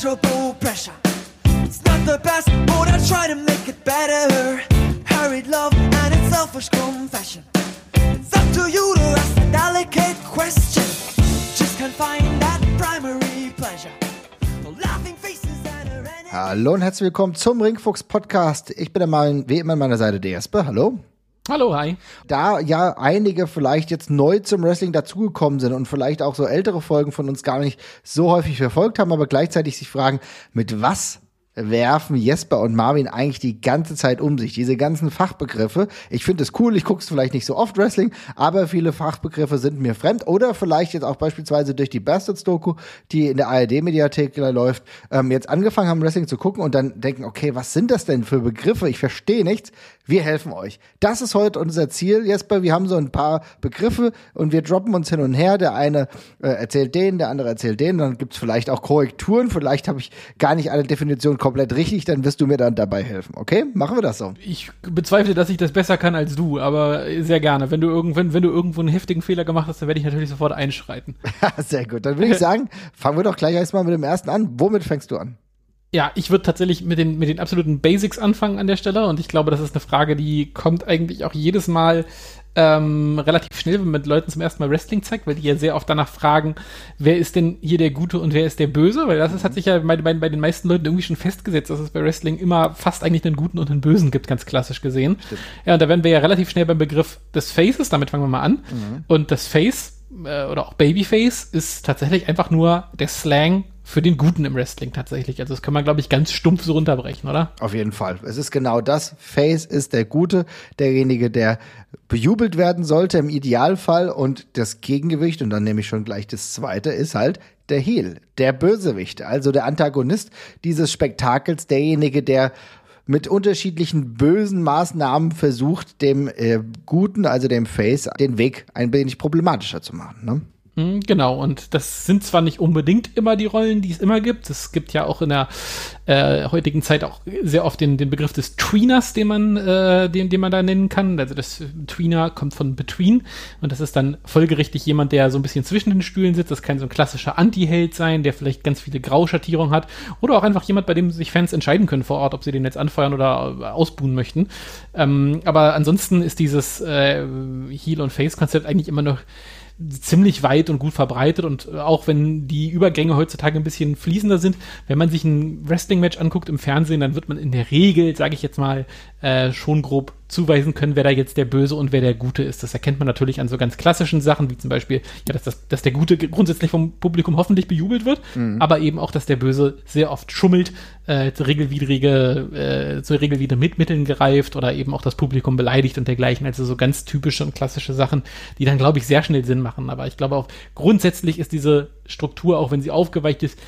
pleasurable pressure. It's not the best, but I try to make it better. Hurried love and its selfish confession. It's up to you to ask a delicate question. Just can't that primary pleasure. No laughing faces and. Hallo und herzlich willkommen zum Ringfuchs Podcast. Ich bin der Mann, wie immer an meiner Seite der Jesper. Hallo. Hallo, hi. Da ja einige vielleicht jetzt neu zum Wrestling dazugekommen sind und vielleicht auch so ältere Folgen von uns gar nicht so häufig verfolgt haben, aber gleichzeitig sich fragen, mit was werfen Jesper und Marvin eigentlich die ganze Zeit um sich. Diese ganzen Fachbegriffe. Ich finde es cool, ich gucke es vielleicht nicht so oft Wrestling, aber viele Fachbegriffe sind mir fremd. Oder vielleicht jetzt auch beispielsweise durch die Bastards-Doku, die in der ARD-Mediathek läuft, ähm, jetzt angefangen haben, Wrestling zu gucken und dann denken, okay, was sind das denn für Begriffe? Ich verstehe nichts. Wir helfen euch. Das ist heute unser Ziel, Jesper. Wir haben so ein paar Begriffe und wir droppen uns hin und her. Der eine äh, erzählt den, der andere erzählt den. Dann gibt's vielleicht auch Korrekturen. Vielleicht habe ich gar nicht alle Definitionen komplett richtig. Dann wirst du mir dann dabei helfen. Okay? Machen wir das so. Ich bezweifle, dass ich das besser kann als du, aber sehr gerne. Wenn du, irgendwann, wenn du irgendwo einen heftigen Fehler gemacht hast, dann werde ich natürlich sofort einschreiten. Sehr gut. Dann würde ich sagen, fangen wir doch gleich erstmal mit dem ersten an. Womit fängst du an? Ja, ich würde tatsächlich mit den, mit den absoluten Basics anfangen an der Stelle und ich glaube, das ist eine Frage, die kommt eigentlich auch jedes Mal ähm, relativ schnell, wenn man mit Leuten zum ersten Mal Wrestling zeigt, weil die ja sehr oft danach fragen, wer ist denn hier der Gute und wer ist der Böse, weil das ist, hat sich ja bei, bei, bei den meisten Leuten irgendwie schon festgesetzt, dass es bei Wrestling immer fast eigentlich einen Guten und einen Bösen gibt, ganz klassisch gesehen. Stimmt. Ja, und da werden wir ja relativ schnell beim Begriff des Faces, damit fangen wir mal an. Und das Face äh, oder auch Babyface ist tatsächlich einfach nur der Slang für den Guten im Wrestling tatsächlich. Also das kann man, glaube ich, ganz stumpf so runterbrechen, oder? Auf jeden Fall. Es ist genau das. Face ist der Gute, derjenige, der bejubelt werden sollte im Idealfall. Und das Gegengewicht, und dann nehme ich schon gleich das zweite, ist halt der Heel, der Bösewicht, also der Antagonist dieses Spektakels, derjenige, der mit unterschiedlichen bösen Maßnahmen versucht, dem äh, Guten, also dem Face, den Weg ein wenig problematischer zu machen. Ne? Mhm, Genau, und das sind zwar nicht unbedingt immer die Rollen, die es immer gibt. Es gibt ja auch in der äh, heutigen Zeit auch sehr oft den, den Begriff des Tweeners, den man, äh, den, den man da nennen kann. Also das Tweener kommt von Between und das ist dann folgerichtig jemand, der so ein bisschen zwischen den Stühlen sitzt. Das kann so ein klassischer Anti-Held sein, der vielleicht ganz viele Grauschattierungen hat oder auch einfach jemand, bei dem sich Fans entscheiden können vor Ort, ob sie den jetzt anfeuern oder äh, ausbuhen möchten. Ähm, aber ansonsten ist dieses äh, Heel- und Face-Konzept eigentlich immer noch ziemlich weit und gut verbreitet und äh, auch wenn die Übergänge heutzutage ein bisschen fließender sind, wenn man sich ein Wrestling-Match anguckt im Fernsehen, dann wird man in der Regel, sage ich jetzt mal, äh, schon grob zuweisen können, wer da jetzt der Böse und wer der Gute ist. Das erkennt man natürlich an so ganz klassischen Sachen, wie zum Beispiel, ja, dass, das, dass der Gute grundsätzlich vom Publikum hoffentlich bejubelt wird, aber eben auch, dass der Böse sehr oft schummelt, äh, zu regelwidrige, äh, zu regelwidrigen Mitmitteln greift oder eben auch das Publikum beleidigt und dergleichen. Also so ganz typische und klassische Sachen, die dann, glaube ich, sehr schnell Sinn machen. Aber ich glaube auch, grundsätzlich ist diese Struktur, auch wenn sie aufgeweicht ist,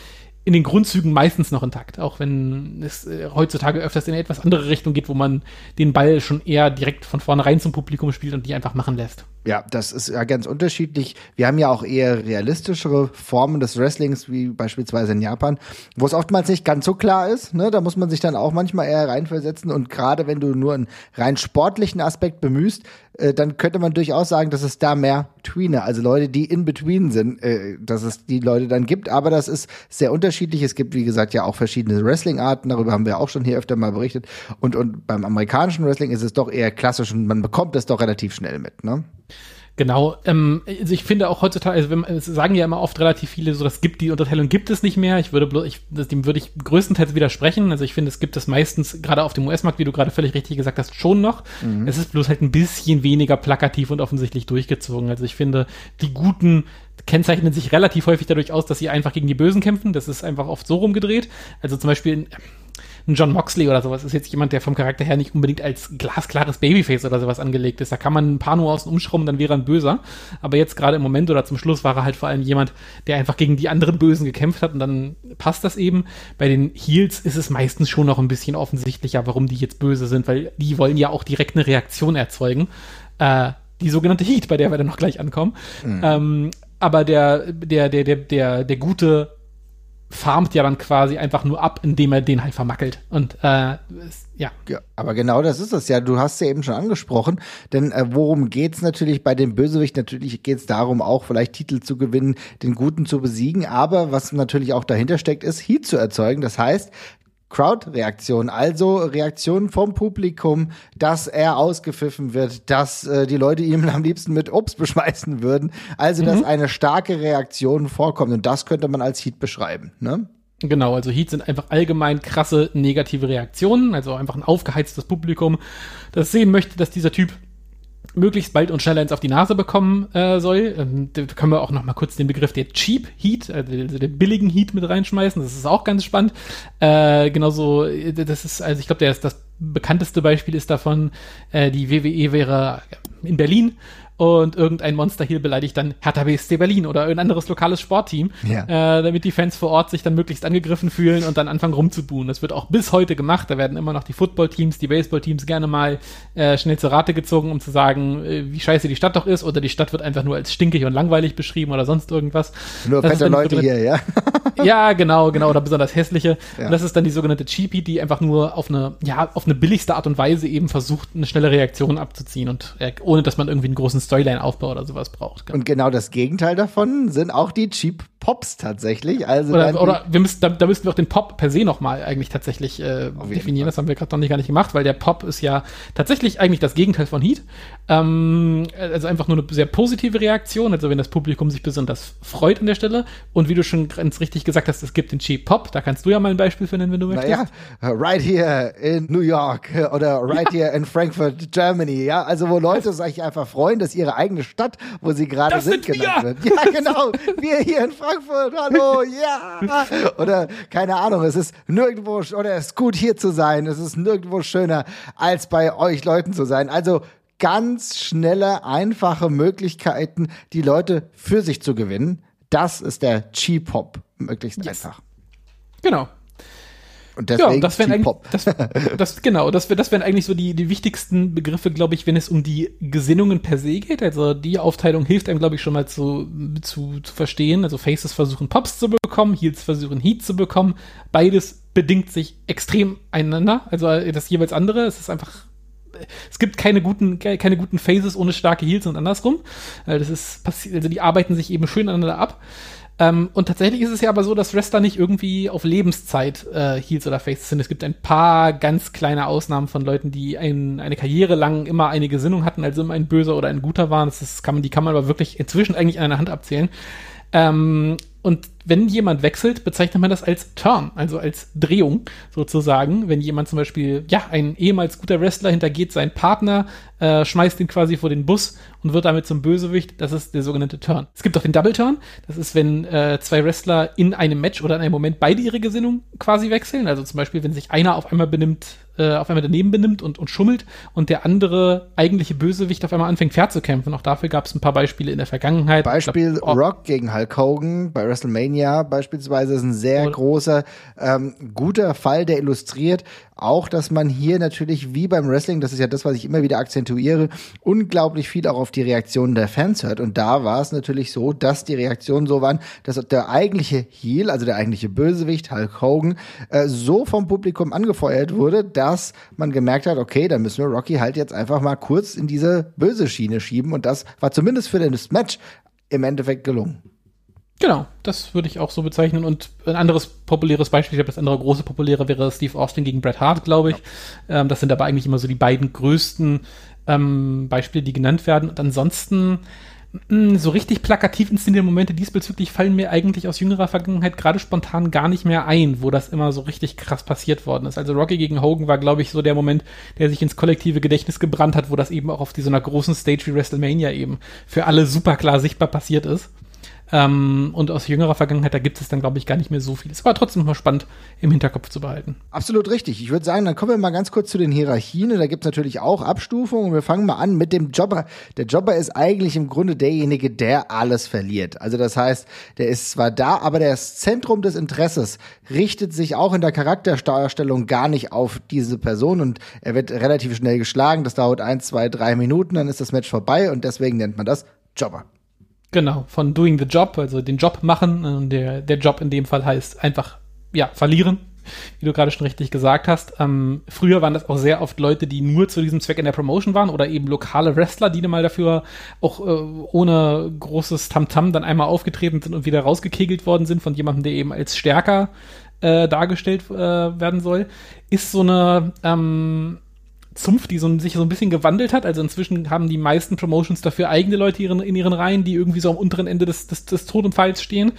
in den Grundzügen meistens noch intakt, auch wenn es äh, heutzutage öfters in eine etwas andere Richtung geht, wo man den Ball schon eher direkt von vornherein zum Publikum spielt und die einfach machen lässt. Ja, das ist ja ganz unterschiedlich. Wir haben ja auch eher realistischere Formen des Wrestlings, wie beispielsweise in Japan, wo es oftmals nicht ganz so klar ist. Ne? Da muss man sich dann auch manchmal eher reinversetzen. Und gerade wenn du nur einen rein sportlichen Aspekt bemühst, äh, dann könnte man durchaus sagen, dass es da mehr Tweener, also Leute, die in between sind, äh, dass es die Leute dann gibt. Aber das ist sehr unterschiedlich. Es gibt, wie gesagt, ja auch verschiedene Wrestling-Arten. Darüber haben wir auch schon hier öfter mal berichtet. Und, und beim amerikanischen Wrestling ist es doch eher klassisch und man bekommt es doch relativ schnell mit. Ne? Genau, ähm, also ich finde auch heutzutage, also wenn, es sagen ja immer oft relativ viele, so das gibt die Unterteilung gibt es nicht mehr. Ich würde bloß, ich, das, dem würde ich größtenteils widersprechen. Also ich finde, es gibt es meistens gerade auf dem US-Markt, wie du gerade völlig richtig gesagt hast, schon noch. Es ist bloß halt ein bisschen weniger plakativ und offensichtlich durchgezogen. Also ich finde, die Guten kennzeichnen sich relativ häufig dadurch aus, dass sie einfach gegen die Bösen kämpfen. Das ist einfach oft so rumgedreht. Also zum Beispiel in, ein John Moxley oder sowas ist jetzt jemand, der vom Charakter her nicht unbedingt als glasklares Babyface oder sowas angelegt ist. Da kann man ein paar Nuancen umschrauben, dann wäre er ein Böser. Aber jetzt gerade im Moment oder zum Schluss war er halt vor allem jemand, der einfach gegen die anderen Bösen gekämpft hat und dann passt das eben. Bei den Heels ist es meistens schon noch ein bisschen offensichtlicher, warum die jetzt böse sind, weil die wollen ja auch direkt eine Reaktion erzeugen. Äh, die sogenannte Heat, bei der wir dann noch gleich ankommen. Ähm, aber der, der, der, der, der, der gute farmt ja dann quasi einfach nur ab, indem er den halt vermackelt. Und äh, ja. ja. Aber genau das ist es ja. Du hast ja eben schon angesprochen. Denn äh, worum geht's natürlich bei dem Bösewicht? Natürlich geht's darum, auch vielleicht Titel zu gewinnen, den Guten zu besiegen. Aber was natürlich auch dahinter steckt, ist Heat zu erzeugen. Das heißt, Crowd-Reaktion, also Reaktionen vom Publikum, dass er ausgepfiffen wird, dass äh, die Leute ihn am liebsten mit Obst beschmeißen würden. Also, dass mhm. eine starke Reaktion vorkommt. Und das könnte man als Heat beschreiben. Ne? Genau, also Heat sind einfach allgemein krasse negative Reaktionen, also einfach ein aufgeheiztes Publikum, das sehen möchte, dass dieser Typ möglichst bald und schneller ins auf die Nase bekommen äh, soll. Ähm, da können wir auch noch mal kurz den Begriff der Cheap Heat, also den billigen Heat mit reinschmeißen. Das ist auch ganz spannend. Äh, genauso, das ist, also ich glaube, das bekannteste Beispiel ist davon, äh, die WWE wäre in Berlin und irgendein Monster Heel beleidigt dann Hertha BSC Berlin oder ein anderes lokales Sportteam, ja. äh, damit die Fans vor Ort sich dann möglichst angegriffen fühlen und dann anfangen rumzubuhen. Das wird auch bis heute gemacht. Da werden immer noch die Footballteams, die Baseballteams gerne mal äh, schnell zur Rate gezogen, um zu sagen, äh, wie scheiße die Stadt doch ist oder die Stadt wird einfach nur als stinkig und langweilig beschrieben oder sonst irgendwas. Nur fette Leute hier, ja. ja, genau, genau, oder besonders hässliche. Ja. Und das ist dann die sogenannte Cheapie, die einfach nur auf eine, ja, auf eine billigste Art und Weise eben versucht, eine schnelle Reaktion abzuziehen und äh, ohne dass man irgendwie einen großen Storyline-Aufbau oder sowas braucht. Genau. Und genau das Gegenteil davon sind auch die Cheap Pops tatsächlich. Also oder, oder wir müssen, da, da müssten wir auch den Pop per se nochmal eigentlich tatsächlich äh, definieren. Das haben wir gerade noch nicht gar nicht gemacht, weil der Pop ist ja tatsächlich eigentlich das Gegenteil von Heat. Ähm, also einfach nur eine sehr positive Reaktion, also wenn das Publikum sich besonders freut an der Stelle. Und wie du schon ganz richtig gesagt hast, es gibt den Cheap Pop. Da kannst du ja mal ein Beispiel nennen, wenn du möchtest. Naja, right here in New York oder right ja. here in Frankfurt, Germany. Ja, also wo Leute sich einfach freuen, dass ihre eigene Stadt, wo sie gerade sind, sind genannt wird. Ja, genau. wir hier in Frankfurt. Hallo, ja. Oder keine Ahnung, es ist nirgendwo, oder es ist gut hier zu sein, es ist nirgendwo schöner, als bei euch Leuten zu sein. Also ganz schnelle, einfache Möglichkeiten, die Leute für sich zu gewinnen. Das ist der Cheap-Hop, möglichst yes. einfach. Genau. Und deswegen ja, das wären eigentlich, das, das, genau, das, wär, das wären eigentlich so die, die wichtigsten Begriffe, glaube ich, wenn es um die Gesinnungen per se geht. Also die Aufteilung hilft einem, glaube ich, schon mal zu, zu, zu verstehen. Also Faces versuchen Pops zu bekommen, Heels versuchen Heat zu bekommen. Beides bedingt sich extrem einander. Also das jeweils andere. Es ist einfach es gibt keine guten, keine guten Phases ohne starke Heels und andersrum. Das ist passiert, also die arbeiten sich eben schön aneinander ab. Ähm, und tatsächlich ist es ja aber so, dass Wrestler nicht irgendwie auf Lebenszeit äh, Heels oder Faces sind. Es gibt ein paar ganz kleine Ausnahmen von Leuten, die ein, eine Karriere lang immer eine Gesinnung hatten, also immer ein böser oder ein guter waren. Das ist, kann man, die kann man aber wirklich inzwischen eigentlich an einer Hand abzählen. Ähm, und wenn jemand wechselt, bezeichnet man das als Turn, also als Drehung sozusagen. Wenn jemand zum Beispiel, ja, ein ehemals guter Wrestler hintergeht seinen Partner, äh, schmeißt ihn quasi vor den Bus und wird damit zum Bösewicht, das ist der sogenannte Turn. Es gibt auch den Double Turn, das ist, wenn äh, zwei Wrestler in einem Match oder in einem Moment beide ihre Gesinnung quasi wechseln. Also zum Beispiel, wenn sich einer auf einmal benimmt, äh, auf einmal daneben benimmt und, und schummelt und der andere eigentliche Bösewicht auf einmal anfängt, fair zu kämpfen. Auch dafür gab es ein paar Beispiele in der Vergangenheit. Beispiel glaub, Rock gegen Hulk Hogan bei WrestleMania beispielsweise ist ein sehr großer, ähm, guter Fall, der illustriert, auch, dass man hier natürlich wie beim Wrestling, das ist ja das, was ich immer wieder akzentuiere, unglaublich viel auch auf die Reaktionen der Fans hört. Und da war es natürlich so, dass die Reaktionen so waren, dass der eigentliche Heel, also der eigentliche Bösewicht, Hulk Hogan, äh, so vom Publikum angefeuert wurde, dass man gemerkt hat, okay, dann müssen wir Rocky halt jetzt einfach mal kurz in diese böse Schiene schieben. Und das war zumindest für das Match im Endeffekt gelungen. Genau, das würde ich auch so bezeichnen. Und ein anderes populäres Beispiel, ich glaube, das andere große populäre wäre Steve Austin gegen Bret Hart, glaube ich. Ja. Ähm, das sind aber eigentlich immer so die beiden größten ähm, Beispiele, die genannt werden. Und ansonsten so richtig plakativ inszenierte Momente diesbezüglich fallen mir eigentlich aus jüngerer Vergangenheit gerade spontan gar nicht mehr ein, wo das immer so richtig krass passiert worden ist. Also Rocky gegen Hogan war, glaube ich, so der Moment, der sich ins kollektive Gedächtnis gebrannt hat, wo das eben auch auf dieser großen Stage wie WrestleMania eben für alle super klar sichtbar passiert ist. Ähm, und aus jüngerer Vergangenheit, da gibt es dann, glaube ich, gar nicht mehr so viel. Es war trotzdem mal spannend im Hinterkopf zu behalten. Absolut richtig. Ich würde sagen, dann kommen wir mal ganz kurz zu den Hierarchien. Da gibt es natürlich auch Abstufungen. Wir fangen mal an mit dem Jobber. Der Jobber ist eigentlich im Grunde derjenige, der alles verliert. Also das heißt, der ist zwar da, aber das Zentrum des Interesses richtet sich auch in der Charakterdarstellung gar nicht auf diese Person und er wird relativ schnell geschlagen. Das dauert ein, zwei, drei Minuten, dann ist das Match vorbei und deswegen nennt man das Jobber. Genau, von doing the job, also den Job machen. Und der, der Job in dem Fall heißt einfach, ja, verlieren, wie du gerade schon richtig gesagt hast. Ähm, früher waren das auch sehr oft Leute, die nur zu diesem Zweck in der Promotion waren oder eben lokale Wrestler, die dann mal dafür auch äh, ohne großes Tamtam -Tam dann einmal aufgetreten sind und wieder rausgekegelt worden sind von jemandem, der eben als stärker äh, dargestellt äh, werden soll. Ist so eine ähm, Zunft, die so, sich so ein bisschen gewandelt hat. Also inzwischen haben die meisten Promotions dafür eigene Leute ihren, in ihren Reihen, die irgendwie so am unteren Ende des, des, des Totempfalls stehen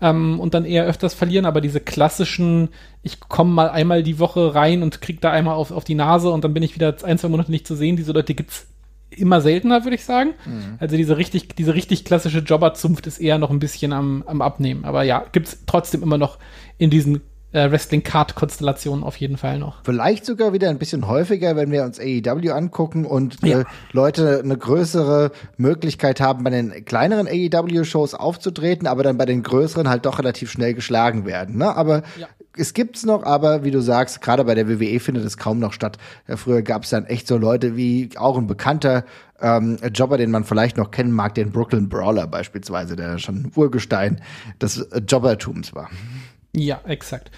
ähm, und dann eher öfters verlieren. Aber diese klassischen, ich komme mal einmal die Woche rein und krieg da einmal auf, auf die Nase und dann bin ich wieder ein, zwei Monate nicht zu sehen. Diese Leute gibt's immer seltener, würde ich sagen. Mhm. Also diese richtig, diese richtig klassische Jobberzunft ist eher noch ein bisschen am, am Abnehmen. Aber ja, gibt's trotzdem immer noch in diesen äh, Wrestling-Card-Konstellation auf jeden Fall noch. Vielleicht sogar wieder ein bisschen häufiger, wenn wir uns AEW angucken und ja. äh, Leute eine größere Möglichkeit haben, bei den kleineren AEW-Shows aufzutreten, aber dann bei den größeren halt doch relativ schnell geschlagen werden. Ne? Aber ja. es gibt's noch, aber wie du sagst, gerade bei der WWE findet es kaum noch statt. Ja, früher gab's dann echt so Leute wie auch ein bekannter ähm, Jobber, den man vielleicht noch kennen mag, den Brooklyn Brawler beispielsweise, der schon Urgestein des Jobbertums war. Ja, exakt.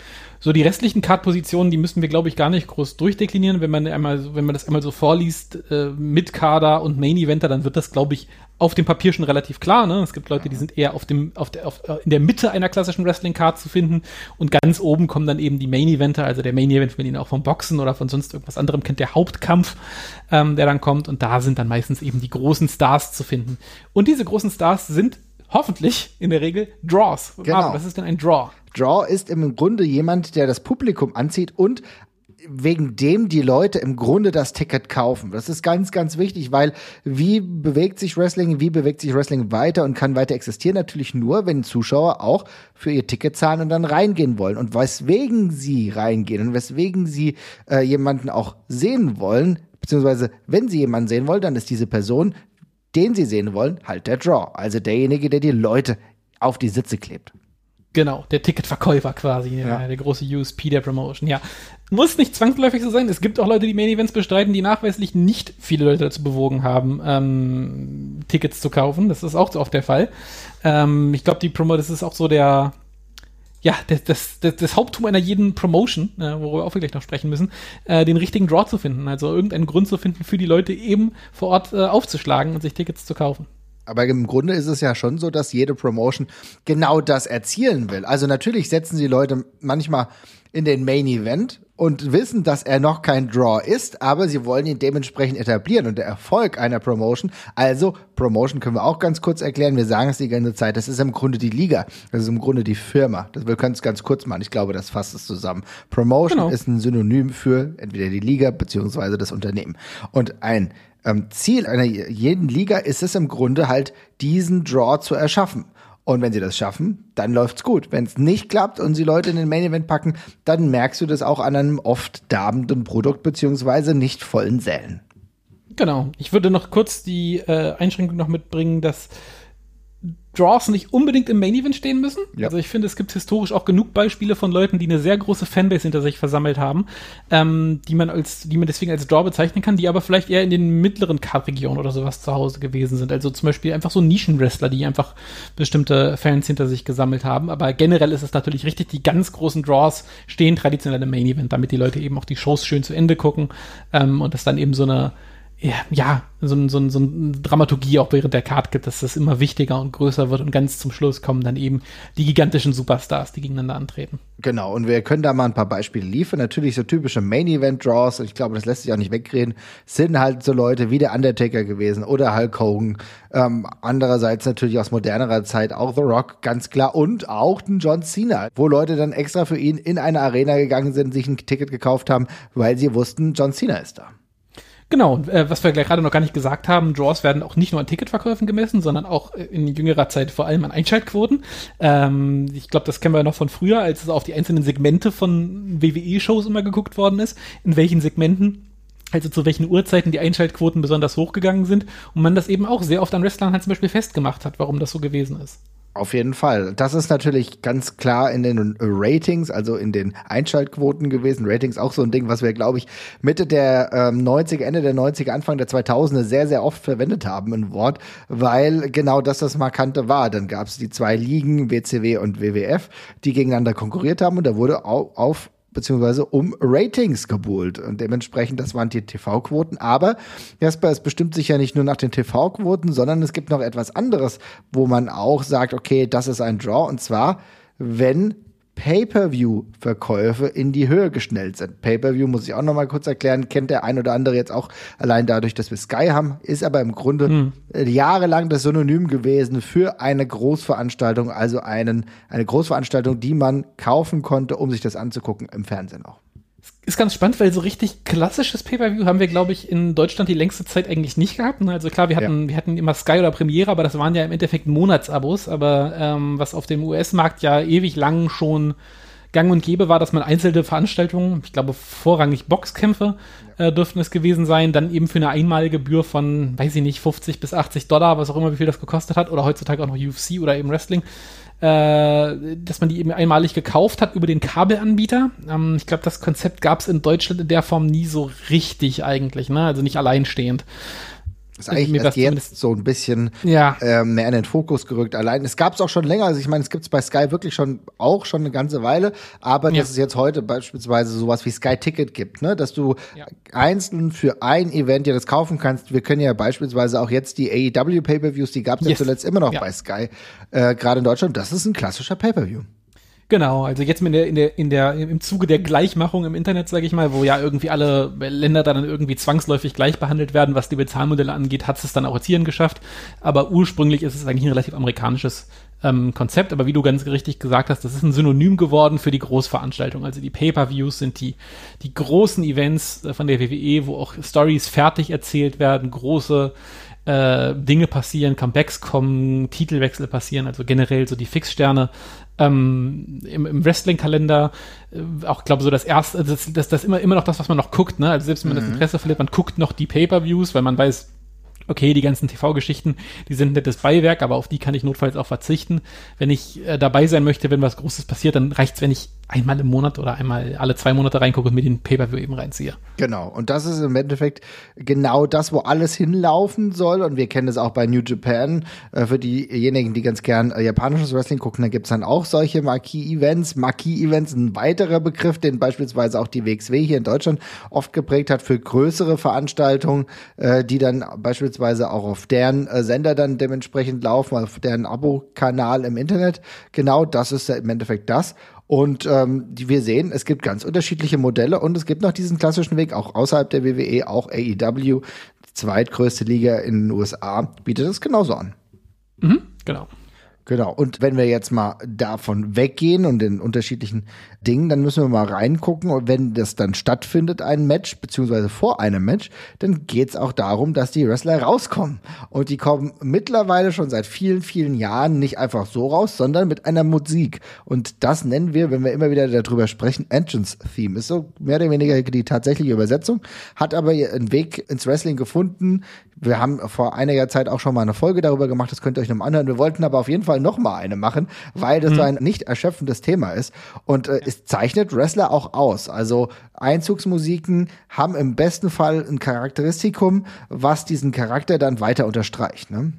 So, die restlichen Card-Positionen, die müssen wir, glaube ich, gar nicht groß durchdeklinieren. Wenn man einmal, wenn man das einmal so vorliest, äh, mit Kader und Main Eventer, dann wird das, glaube ich, auf dem Papier schon relativ klar. Ne? Es gibt Leute, die sind eher auf dem, auf der, auf, äh, in der Mitte einer klassischen Wrestling-Card zu finden und ganz oben kommen dann eben die Main Eventer, also der Main Event, wenn ihn auch vom Boxen oder von sonst irgendwas anderem kennt, der Hauptkampf, ähm, der dann kommt und da sind dann meistens eben die großen Stars zu finden. Und diese großen Stars sind hoffentlich in der Regel Draws. Genau. Aber was ist denn ein Draw? Draw ist im Grunde jemand, der das Publikum anzieht und wegen dem die Leute im Grunde das Ticket kaufen. Das ist ganz, ganz wichtig, weil wie bewegt sich Wrestling, wie bewegt sich Wrestling weiter und kann weiter existieren? Natürlich nur, wenn Zuschauer auch für ihr Ticket zahlen und dann reingehen wollen. Und weswegen sie reingehen und weswegen sie äh, jemanden auch sehen wollen, beziehungsweise wenn sie jemanden sehen wollen, dann ist diese Person, den sie sehen wollen, halt der Draw. Also derjenige, der die Leute auf die Sitze klebt. Genau, der Ticketverkäufer quasi, ja. der, große USP der Promotion. Ja, muss nicht zwangsläufig so sein. Es gibt auch Leute, die Main Events bestreiten, die nachweislich nicht viele Leute dazu bewogen haben, ähm, Tickets zu kaufen. Das ist auch so oft der Fall. Ähm, ich glaube, die Promo, das ist auch so der, ja, das, das, das, das Haupttum einer jeden Promotion, äh, worüber wir auch vielleicht noch sprechen müssen, äh, den richtigen Draw zu finden. Also irgendeinen Grund zu finden, für die Leute eben vor Ort äh, aufzuschlagen und sich Tickets zu kaufen. Aber im Grunde ist es ja schon so, dass jede Promotion genau das erzielen will. Also natürlich setzen sie Leute manchmal in den Main Event und wissen, dass er noch kein Draw ist, aber sie wollen ihn dementsprechend etablieren und der Erfolg einer Promotion, also Promotion können wir auch ganz kurz erklären, wir sagen es die ganze Zeit, das ist im Grunde die Liga, das ist im Grunde die Firma. Das, wir können es ganz kurz machen, ich glaube, das fasst es zusammen. Promotion genau. ist ein Synonym für entweder die Liga beziehungsweise das Unternehmen. Und ein Ziel einer jeden Liga ist es im Grunde halt, diesen Draw zu erschaffen. Und wenn sie das schaffen, dann läuft's gut. Wenn es nicht klappt und sie Leute in den Main Event packen, dann merkst du das auch an einem oft darbenden Produkt beziehungsweise nicht vollen Sälen. Genau. Ich würde noch kurz die äh, Einschränkung noch mitbringen, dass Draws nicht unbedingt im Main Event stehen müssen. Ja. Also ich finde, es gibt historisch auch genug Beispiele von Leuten, die eine sehr große Fanbase hinter sich versammelt haben, ähm, die man als, die man deswegen als Draw bezeichnen kann, die aber vielleicht eher in den mittleren Card-Regionen oder sowas zu Hause gewesen sind. Also zum Beispiel einfach so Nischenwrestler, die einfach bestimmte Fans hinter sich gesammelt haben. Aber generell ist es natürlich richtig, die ganz großen Draws stehen traditionell im Main Event, damit die Leute eben auch die Shows schön zu Ende gucken ähm, und das dann eben so eine ja, so, so, so eine Dramaturgie auch während der Card gibt, dass das immer wichtiger und größer wird und ganz zum Schluss kommen dann eben die gigantischen Superstars, die gegeneinander antreten. Genau, und wir können da mal ein paar Beispiele liefern. Natürlich so typische Main-Event-Draws, und ich glaube, das lässt sich auch nicht wegreden, sind halt so Leute wie der Undertaker gewesen oder Hulk Hogan. Ähm, andererseits natürlich aus modernerer Zeit auch The Rock, ganz klar, und auch den John Cena, wo Leute dann extra für ihn in eine Arena gegangen sind, sich ein Ticket gekauft haben, weil sie wussten, John Cena ist da. Genau, äh, was wir gerade noch gar nicht gesagt haben, Draws werden auch nicht nur an Ticketverkäufen gemessen, sondern auch äh, in jüngerer Zeit vor allem an Einschaltquoten. Ähm, ich glaube, das kennen wir noch von früher, als es auf die einzelnen Segmente von WWE-Shows immer geguckt worden ist, in welchen Segmenten also zu welchen Uhrzeiten die Einschaltquoten besonders hochgegangen sind und man das eben auch sehr oft an Wrestlern halt zum Beispiel festgemacht hat, warum das so gewesen ist. Auf jeden Fall. Das ist natürlich ganz klar in den Ratings, also in den Einschaltquoten gewesen. Ratings auch so ein Ding, was wir, glaube ich, Mitte der ähm, 90er, Ende der 90er, Anfang der 2000er sehr, sehr oft verwendet haben, ein Wort, weil genau das das Markante war. Dann gab es die zwei Ligen, WCW und WWF, die gegeneinander konkurriert haben und da wurde auf, auf beziehungsweise um Ratings gebuhlt. Und dementsprechend, das waren die TV-Quoten. Aber Jasper, es bestimmt sich ja nicht nur nach den TV-Quoten, sondern es gibt noch etwas anderes, wo man auch sagt, okay, das ist ein Draw. Und zwar, wenn Pay-per-View-Verkäufe in die Höhe geschnellt sind. Pay-per-View muss ich auch noch mal kurz erklären, kennt der ein oder andere jetzt auch allein dadurch, dass wir Sky haben, ist aber im Grunde hm. jahrelang das Synonym gewesen für eine Großveranstaltung, also einen, eine Großveranstaltung, die man kaufen konnte, um sich das anzugucken im Fernsehen auch ist ganz spannend, weil so richtig klassisches Pay-Per-View haben wir, glaube ich, in Deutschland die längste Zeit eigentlich nicht gehabt. Ne? Also klar, wir hatten, ja. wir hatten immer Sky oder Premiere, aber das waren ja im Endeffekt Monatsabos. Aber ähm, was auf dem US-Markt ja ewig lang schon gang und gäbe war, dass man einzelne Veranstaltungen, ich glaube vorrangig Boxkämpfe äh, dürften es gewesen sein, dann eben für eine einmalige Gebühr von, weiß ich nicht, 50 bis 80 Dollar, was auch immer, wie viel das gekostet hat, oder heutzutage auch noch UFC oder eben Wrestling, äh, dass man die eben einmalig gekauft hat über den Kabelanbieter. Ähm, ich glaube, das Konzept gab es in Deutschland in der Form nie so richtig eigentlich, ne? also nicht alleinstehend ist eigentlich erst jetzt so ein bisschen ja. ähm, mehr in den Fokus gerückt. Allein, es gab es auch schon länger. Also ich meine, es gibt es bei Sky wirklich schon auch schon eine ganze Weile, aber ja. dass es jetzt heute beispielsweise sowas wie Sky Ticket gibt, ne, dass du ja. einzeln für ein Event ja das kaufen kannst. Wir können ja beispielsweise auch jetzt die AEW Pay-per-Views, die gab es yes. ja zuletzt immer noch bei Sky, äh, gerade in Deutschland. Das ist ein klassischer Pay-per-View. Genau, also jetzt in der, in der, in der, im Zuge der Gleichmachung im Internet, sage ich mal, wo ja irgendwie alle Länder dann irgendwie zwangsläufig gleich behandelt werden, was die Bezahlmodelle angeht, hat es dann auch jetzt hierhin geschafft. Aber ursprünglich ist es eigentlich ein relativ amerikanisches ähm, Konzept. Aber wie du ganz richtig gesagt hast, das ist ein Synonym geworden für die Großveranstaltung. Also die Pay-per-Views sind die, die großen Events äh, von der WWE, wo auch Stories fertig erzählt werden, große äh, Dinge passieren, Comebacks kommen, Titelwechsel passieren, also generell so die Fixsterne ähm, im, im Wrestling-Kalender äh, auch, glaube so das erste, das, das, das immer, immer noch das, was man noch guckt, ne? Also selbst wenn man mhm. das Interesse verliert, man guckt noch die Pay-Per-Views, weil man weiß, okay, die ganzen TV-Geschichten, die sind nettes Beiwerk, aber auf die kann ich notfalls auch verzichten. Wenn ich äh, dabei sein möchte, wenn was Großes passiert, dann reicht's, wenn ich einmal im Monat oder einmal alle zwei Monate reingucke und mir den Pay-Per-View eben reinziehe. Genau. Und das ist im Endeffekt genau das, wo alles hinlaufen soll. Und wir kennen es auch bei New Japan. Äh, für diejenigen, die ganz gern äh, japanisches Wrestling gucken, da gibt's dann auch solche Marquis-Events. Marquis-Events, ein weiterer Begriff, den beispielsweise auch die WXW hier in Deutschland oft geprägt hat für größere Veranstaltungen, äh, die dann beispielsweise auch auf deren Sender dann dementsprechend laufen, auf deren Abo-Kanal im Internet. Genau das ist im Endeffekt das. Und ähm, die, wir sehen, es gibt ganz unterschiedliche Modelle und es gibt noch diesen klassischen Weg, auch außerhalb der WWE, auch AEW, die zweitgrößte Liga in den USA, bietet es genauso an. Mhm, genau. Genau. Und wenn wir jetzt mal davon weggehen und den unterschiedlichen Dingen, dann müssen wir mal reingucken. Und wenn das dann stattfindet, ein Match, beziehungsweise vor einem Match, dann geht's auch darum, dass die Wrestler rauskommen. Und die kommen mittlerweile schon seit vielen, vielen Jahren nicht einfach so raus, sondern mit einer Musik. Und das nennen wir, wenn wir immer wieder darüber sprechen, Entrance Theme. Ist so mehr oder weniger die tatsächliche Übersetzung, hat aber einen Weg ins Wrestling gefunden. Wir haben vor einiger Zeit auch schon mal eine Folge darüber gemacht, das könnt ihr euch nochmal anhören. Wir wollten aber auf jeden Fall noch mal eine machen, weil das mhm. so ein nicht erschöpfendes Thema ist. Und äh, es zeichnet Wrestler auch aus. Also Einzugsmusiken haben im besten Fall ein Charakteristikum, was diesen Charakter dann weiter unterstreicht. Ne?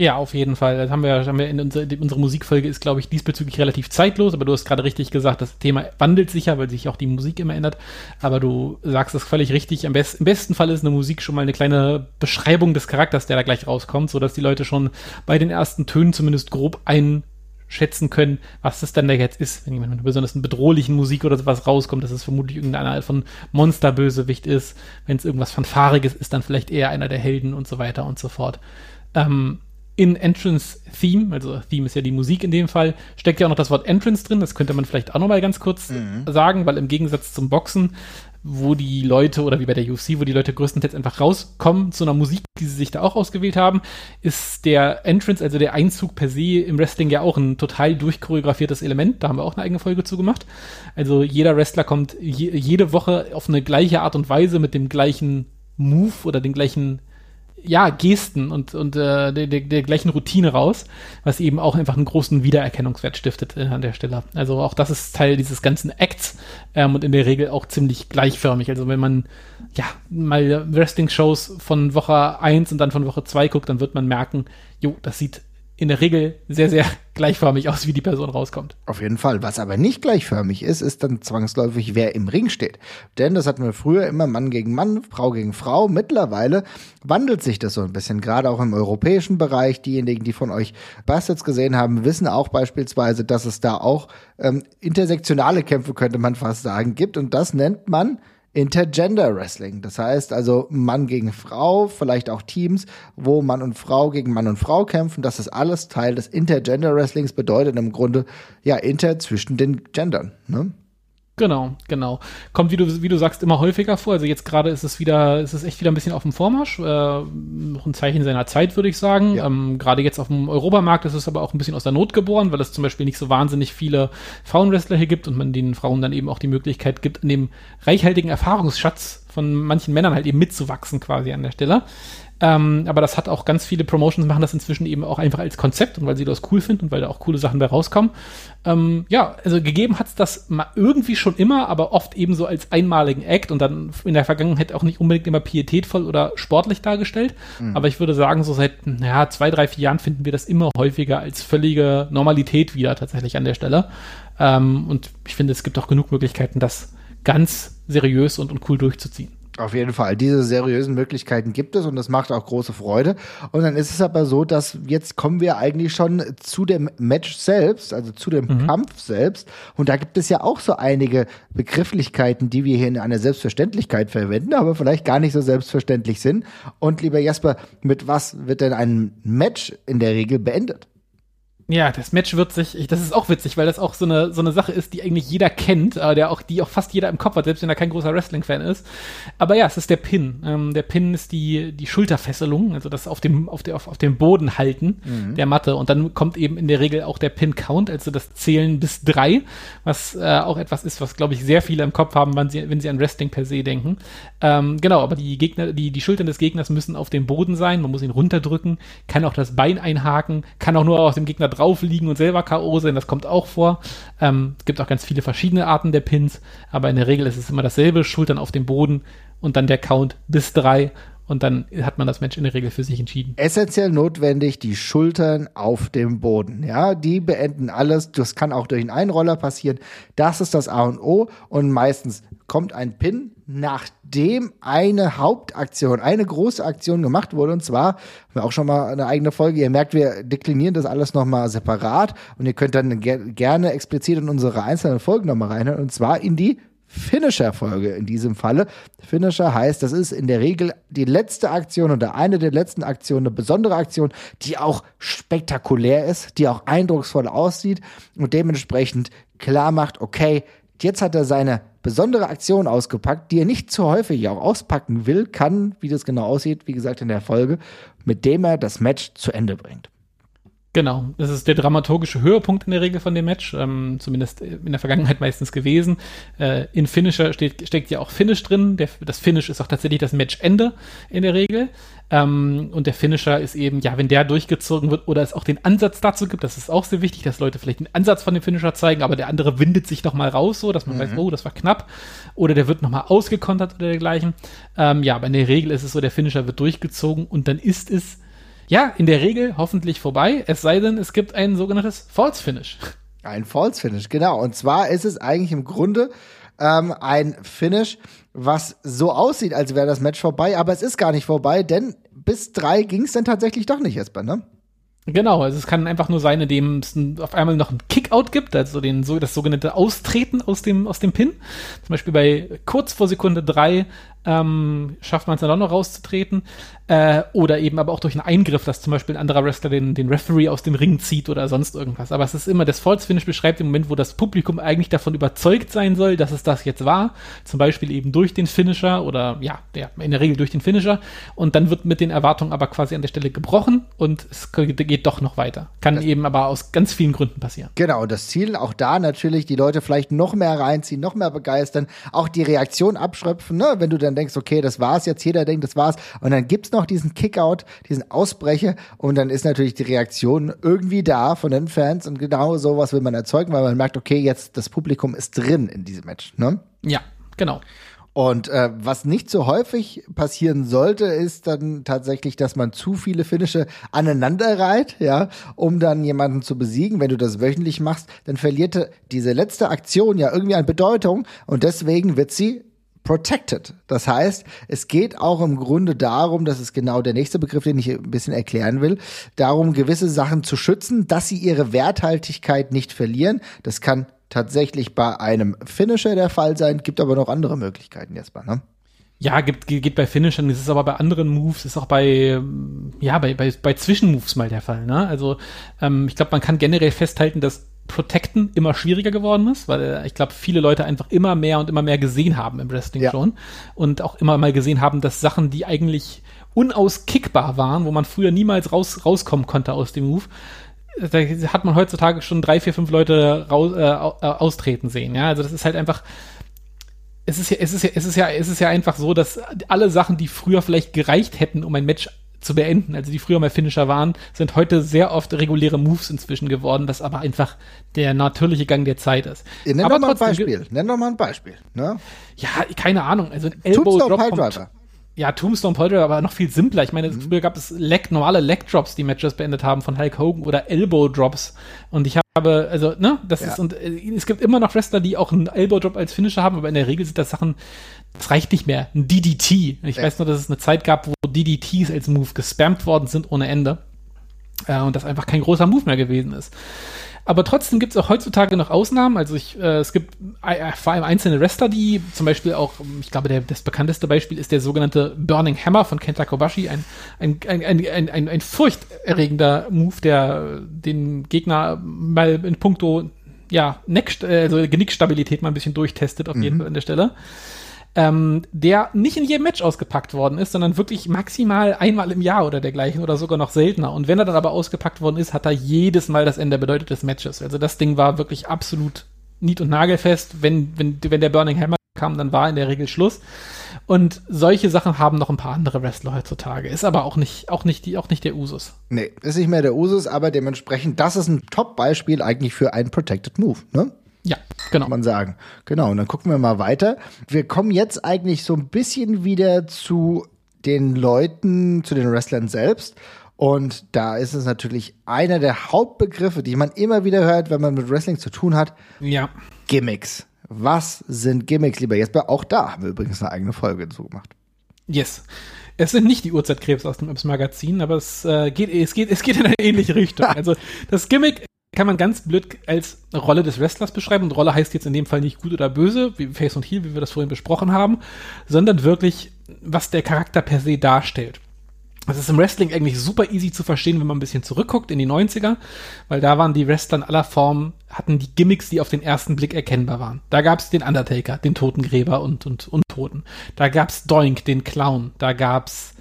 Ja, auf jeden Fall. Das haben wir, haben wir in unserer, unsere Musikfolge ist, glaube ich, diesbezüglich relativ zeitlos, aber du hast gerade richtig gesagt, das Thema wandelt sich ja, weil sich auch die Musik immer ändert. Aber du sagst es völlig richtig. Am best, Im besten Fall ist eine Musik schon mal eine kleine Beschreibung des Charakters, der da gleich rauskommt, sodass die Leute schon bei den ersten Tönen zumindest grob einschätzen können, was das dann da jetzt ist. Wenn jemand mit besonders einer bedrohlichen Musik oder sowas rauskommt, dass es vermutlich irgendeine Art von Monsterbösewicht ist. Wenn es irgendwas Fanfariges ist, dann vielleicht eher einer der Helden und so weiter und so fort. Ähm, in Entrance Theme, also Theme ist ja die Musik in dem Fall, steckt ja auch noch das Wort Entrance drin. Das könnte man vielleicht auch noch mal ganz kurz mhm. sagen, weil im Gegensatz zum Boxen, wo die Leute oder wie bei der UFC, wo die Leute größtenteils einfach rauskommen zu einer Musik, die sie sich da auch ausgewählt haben, ist der Entrance, also der Einzug per se im Wrestling ja auch ein total durchchoreografiertes Element. Da haben wir auch eine eigene Folge zu gemacht. Also jeder Wrestler kommt je, jede Woche auf eine gleiche Art und Weise mit dem gleichen Move oder den gleichen ja, Gesten und, und äh, der, der, der gleichen Routine raus, was eben auch einfach einen großen Wiedererkennungswert stiftet äh, an der Stelle. Also auch das ist Teil dieses ganzen Acts ähm, und in der Regel auch ziemlich gleichförmig. Also wenn man ja mal Wrestling-Shows von Woche 1 und dann von Woche 2 guckt, dann wird man merken, jo, das sieht in der Regel sehr, sehr gleichförmig aus, wie die Person rauskommt. Auf jeden Fall. Was aber nicht gleichförmig ist, ist dann zwangsläufig, wer im Ring steht. Denn das hatten wir früher immer Mann gegen Mann, Frau gegen Frau. Mittlerweile wandelt sich das so ein bisschen, gerade auch im europäischen Bereich. Diejenigen, die von euch Bastards gesehen haben, wissen auch beispielsweise, dass es da auch ähm, intersektionale Kämpfe, könnte man fast sagen, gibt. Und das nennt man Intergender Wrestling. Das heißt also Mann gegen Frau, vielleicht auch Teams, wo Mann und Frau gegen Mann und Frau kämpfen. Das ist alles Teil des Intergender Wrestlings, bedeutet im Grunde ja Inter zwischen den Gendern. Ne? Genau, genau. Kommt, wie du, wie du sagst, immer häufiger vor. Also jetzt gerade ist es wieder, ist es echt wieder ein bisschen auf dem Vormarsch. Äh, noch ein Zeichen seiner Zeit, würde ich sagen. Ja. Ähm, gerade jetzt auf dem Europamarkt ist es aber auch ein bisschen aus der Not geboren, weil es zum Beispiel nicht so wahnsinnig viele Frauenwrestler hier gibt und man den Frauen dann eben auch die Möglichkeit gibt, in dem reichhaltigen Erfahrungsschatz von manchen Männern halt eben mitzuwachsen quasi an der Stelle. Ähm, aber das hat auch ganz viele Promotions machen das inzwischen eben auch einfach als Konzept und weil sie das cool finden und weil da auch coole Sachen bei rauskommen. Ähm, ja, also gegeben hat es das mal irgendwie schon immer, aber oft eben so als einmaligen Act und dann in der Vergangenheit auch nicht unbedingt immer pietätvoll oder sportlich dargestellt. Mhm. Aber ich würde sagen, so seit naja, zwei, drei, vier Jahren finden wir das immer häufiger als völlige Normalität wieder tatsächlich an der Stelle. Ähm, und ich finde, es gibt auch genug Möglichkeiten, das ganz seriös und, und cool durchzuziehen. Auf jeden Fall. Diese seriösen Möglichkeiten gibt es und das macht auch große Freude. Und dann ist es aber so, dass jetzt kommen wir eigentlich schon zu dem Match selbst, also zu dem mhm. Kampf selbst. Und da gibt es ja auch so einige Begrifflichkeiten, die wir hier in einer Selbstverständlichkeit verwenden, aber vielleicht gar nicht so selbstverständlich sind. Und lieber Jasper, mit was wird denn ein Match in der Regel beendet? Ja, das Match wird sich, ich, das ist auch witzig, weil das auch so eine, so eine Sache ist, die eigentlich jeder kennt, aber der auch, die auch fast jeder im Kopf hat, selbst wenn er kein großer Wrestling-Fan ist. Aber ja, es ist der Pin. Ähm, der Pin ist die, die Schulterfesselung, also das auf dem, auf, der, auf, auf dem Boden halten mhm. der Matte. Und dann kommt eben in der Regel auch der Pin-Count, also das Zählen bis drei, was äh, auch etwas ist, was, glaube ich, sehr viele im Kopf haben, wenn sie, wenn sie an Wrestling per se denken. Ähm, genau, aber die Gegner, die, die Schultern des Gegners müssen auf dem Boden sein, man muss ihn runterdrücken, kann auch das Bein einhaken, kann auch nur aus dem Gegner drauf liegen und selber K.O. sein, das kommt auch vor. Ähm, es gibt auch ganz viele verschiedene Arten der Pins, aber in der Regel ist es immer dasselbe, Schultern auf dem Boden und dann der Count bis drei und dann hat man das Match in der Regel für sich entschieden. Essentiell notwendig, die Schultern auf dem Boden. Ja, die beenden alles. Das kann auch durch einen Einroller passieren. Das ist das A und O. Und meistens kommt ein Pin, nachdem eine Hauptaktion, eine große Aktion gemacht wurde. Und zwar haben wir auch schon mal eine eigene Folge. Ihr merkt, wir deklinieren das alles nochmal separat. Und ihr könnt dann ger gerne explizit in unsere einzelnen Folgen nochmal reinhören. Und zwar in die Finisher-Folge in diesem Falle. Finisher heißt, das ist in der Regel die letzte Aktion oder eine der letzten Aktionen, eine besondere Aktion, die auch spektakulär ist, die auch eindrucksvoll aussieht und dementsprechend klar macht, okay, jetzt hat er seine besondere Aktion ausgepackt, die er nicht zu häufig auch auspacken will, kann, wie das genau aussieht, wie gesagt in der Folge, mit dem er das Match zu Ende bringt. Genau, das ist der dramaturgische Höhepunkt in der Regel von dem Match, ähm, zumindest in der Vergangenheit meistens gewesen. Äh, in Finisher steht, steckt ja auch Finish drin. Der, das Finish ist auch tatsächlich das Matchende in der Regel. Ähm, und der Finisher ist eben, ja, wenn der durchgezogen wird oder es auch den Ansatz dazu gibt, das ist auch sehr wichtig, dass Leute vielleicht den Ansatz von dem Finisher zeigen, aber der andere windet sich noch mal raus, so dass man mhm. weiß, oh, das war knapp. Oder der wird noch mal ausgekontert oder dergleichen. Ähm, ja, aber in der Regel ist es so, der Finisher wird durchgezogen und dann ist es ja, in der Regel hoffentlich vorbei, es sei denn, es gibt ein sogenanntes False Finish. Ein False Finish, genau. Und zwar ist es eigentlich im Grunde ähm, ein Finish, was so aussieht, als wäre das Match vorbei, aber es ist gar nicht vorbei, denn bis drei ging es dann tatsächlich doch nicht, Jesper, ne? Genau, also es kann einfach nur sein, indem es auf einmal noch einen Kickout gibt, also den, so, das sogenannte Austreten aus dem, aus dem Pin. Zum Beispiel bei kurz vor Sekunde drei ähm, schafft man es dann auch noch rauszutreten. Äh, oder eben aber auch durch einen Eingriff, dass zum Beispiel ein anderer Wrestler den, den Referee aus dem Ring zieht oder sonst irgendwas. Aber es ist immer, das False Finish beschreibt den Moment, wo das Publikum eigentlich davon überzeugt sein soll, dass es das jetzt war. Zum Beispiel eben durch den Finisher oder ja, der, in der Regel durch den Finisher. Und dann wird mit den Erwartungen aber quasi an der Stelle gebrochen und es geht doch noch weiter. Kann das eben aber aus ganz vielen Gründen passieren. Genau, das Ziel auch da natürlich, die Leute vielleicht noch mehr reinziehen, noch mehr begeistern, auch die Reaktion abschröpfen, ne? wenn du dann dann denkst, okay, das war's jetzt, jeder denkt, das war's. Und dann gibt's noch diesen Kickout, diesen Ausbrecher und dann ist natürlich die Reaktion irgendwie da von den Fans und genau sowas will man erzeugen, weil man merkt, okay, jetzt das Publikum ist drin in diesem Match, ne? Ja, genau. Und äh, was nicht so häufig passieren sollte, ist dann tatsächlich, dass man zu viele Finische aneinander reiht, ja, um dann jemanden zu besiegen. Wenn du das wöchentlich machst, dann verliert diese letzte Aktion ja irgendwie an Bedeutung und deswegen wird sie protected. Das heißt, es geht auch im Grunde darum, das ist genau der nächste Begriff, den ich ein bisschen erklären will, darum, gewisse Sachen zu schützen, dass sie ihre Werthaltigkeit nicht verlieren. Das kann tatsächlich bei einem Finisher der Fall sein, gibt aber noch andere Möglichkeiten jetzt ne? Ja, gibt, geht bei Finishern, ist es aber bei anderen Moves, ist auch bei, ja, bei, bei, bei Zwischenmoves mal der Fall, ne? Also, ähm, ich glaube, man kann generell festhalten, dass Protecten immer schwieriger geworden ist, weil äh, ich glaube, viele Leute einfach immer mehr und immer mehr gesehen haben im Wrestling ja. schon und auch immer mal gesehen haben, dass Sachen, die eigentlich unauskickbar waren, wo man früher niemals raus, rauskommen konnte aus dem Move, da hat man heutzutage schon drei, vier, fünf Leute raus, äh, äh, austreten sehen. Ja, also das ist halt einfach. Es ist ja, es ist ja, es ist ja, es ist ja einfach so, dass alle Sachen, die früher vielleicht gereicht hätten, um ein Match zu beenden, also die früher mal Finisher waren, sind heute sehr oft reguläre Moves inzwischen geworden, das aber einfach der natürliche Gang der Zeit ist. Ja, nenn aber doch mal ein Beispiel. Nenn doch mal ein Beispiel. Ne? Ja, keine Ahnung. Also ein Elbow Drop kommt, ja, Tombstone Polter aber noch viel simpler. Ich meine, mhm. früher gab es Leg, normale Leg Drops, die Matches beendet haben von Hulk Hogan oder Elbow Drops. Und ich habe, also, ne, das ja. ist, und äh, es gibt immer noch Wrestler, die auch einen Elbow Drop als Finisher haben, aber in der Regel sind das Sachen, das reicht nicht mehr. Ein DDT. Ich ja. weiß nur, dass es eine Zeit gab, wo DDTs als Move gespammt worden sind ohne Ende. Äh, und das einfach kein großer Move mehr gewesen ist. Aber trotzdem gibt es auch heutzutage noch Ausnahmen. Also ich, äh, es gibt äh, vor allem einzelne Wrestler, die zum Beispiel auch, ich glaube, der, das bekannteste Beispiel ist der sogenannte Burning Hammer von Kenta Kobashi. Ein, ein, ein, ein, ein, ein furchterregender Move, der den Gegner mal in puncto ja, Neck, also Genickstabilität mal ein bisschen durchtestet auf jeden mhm. Fall an der Stelle ähm, der nicht in jedem Match ausgepackt worden ist, sondern wirklich maximal einmal im Jahr oder dergleichen oder sogar noch seltener. Und wenn er dann aber ausgepackt worden ist, hat er jedes Mal das Ende bedeutet des Matches. Also das Ding war wirklich absolut nied- und nagelfest. Wenn, wenn, wenn der Burning Hammer kam, dann war in der Regel Schluss. Und solche Sachen haben noch ein paar andere Wrestler heutzutage. Ist aber auch nicht, auch nicht, die, auch nicht der Usus. Nee, ist nicht mehr der Usus, aber dementsprechend, das ist ein Top-Beispiel eigentlich für einen Protected Move, ne? Ja, genau. Kann man sagen. Genau, und dann gucken wir mal weiter. Wir kommen jetzt eigentlich so ein bisschen wieder zu den Leuten, zu den Wrestlern selbst. Und da ist es natürlich einer der Hauptbegriffe, die man immer wieder hört, wenn man mit Wrestling zu tun hat. Ja. Gimmicks. Was sind Gimmicks, lieber Jesper? Auch da haben wir übrigens eine eigene Folge dazu gemacht. Yes. Es sind nicht die Uhrzeitkrebs aus dem Ips Magazin, aber es, äh, geht, es, geht, es geht in eine ähnliche Richtung. also das Gimmick kann man ganz blöd als Rolle des Wrestlers beschreiben. Und Rolle heißt jetzt in dem Fall nicht gut oder böse, wie Face und Heel, wie wir das vorhin besprochen haben, sondern wirklich, was der Charakter per se darstellt. Das ist im Wrestling eigentlich super easy zu verstehen, wenn man ein bisschen zurückguckt in die 90er, weil da waren die Wrestler in aller Form, hatten die Gimmicks, die auf den ersten Blick erkennbar waren. Da gab es den Undertaker, den Totengräber und, und Untoten. Da gab es Doink, den Clown. Da gab es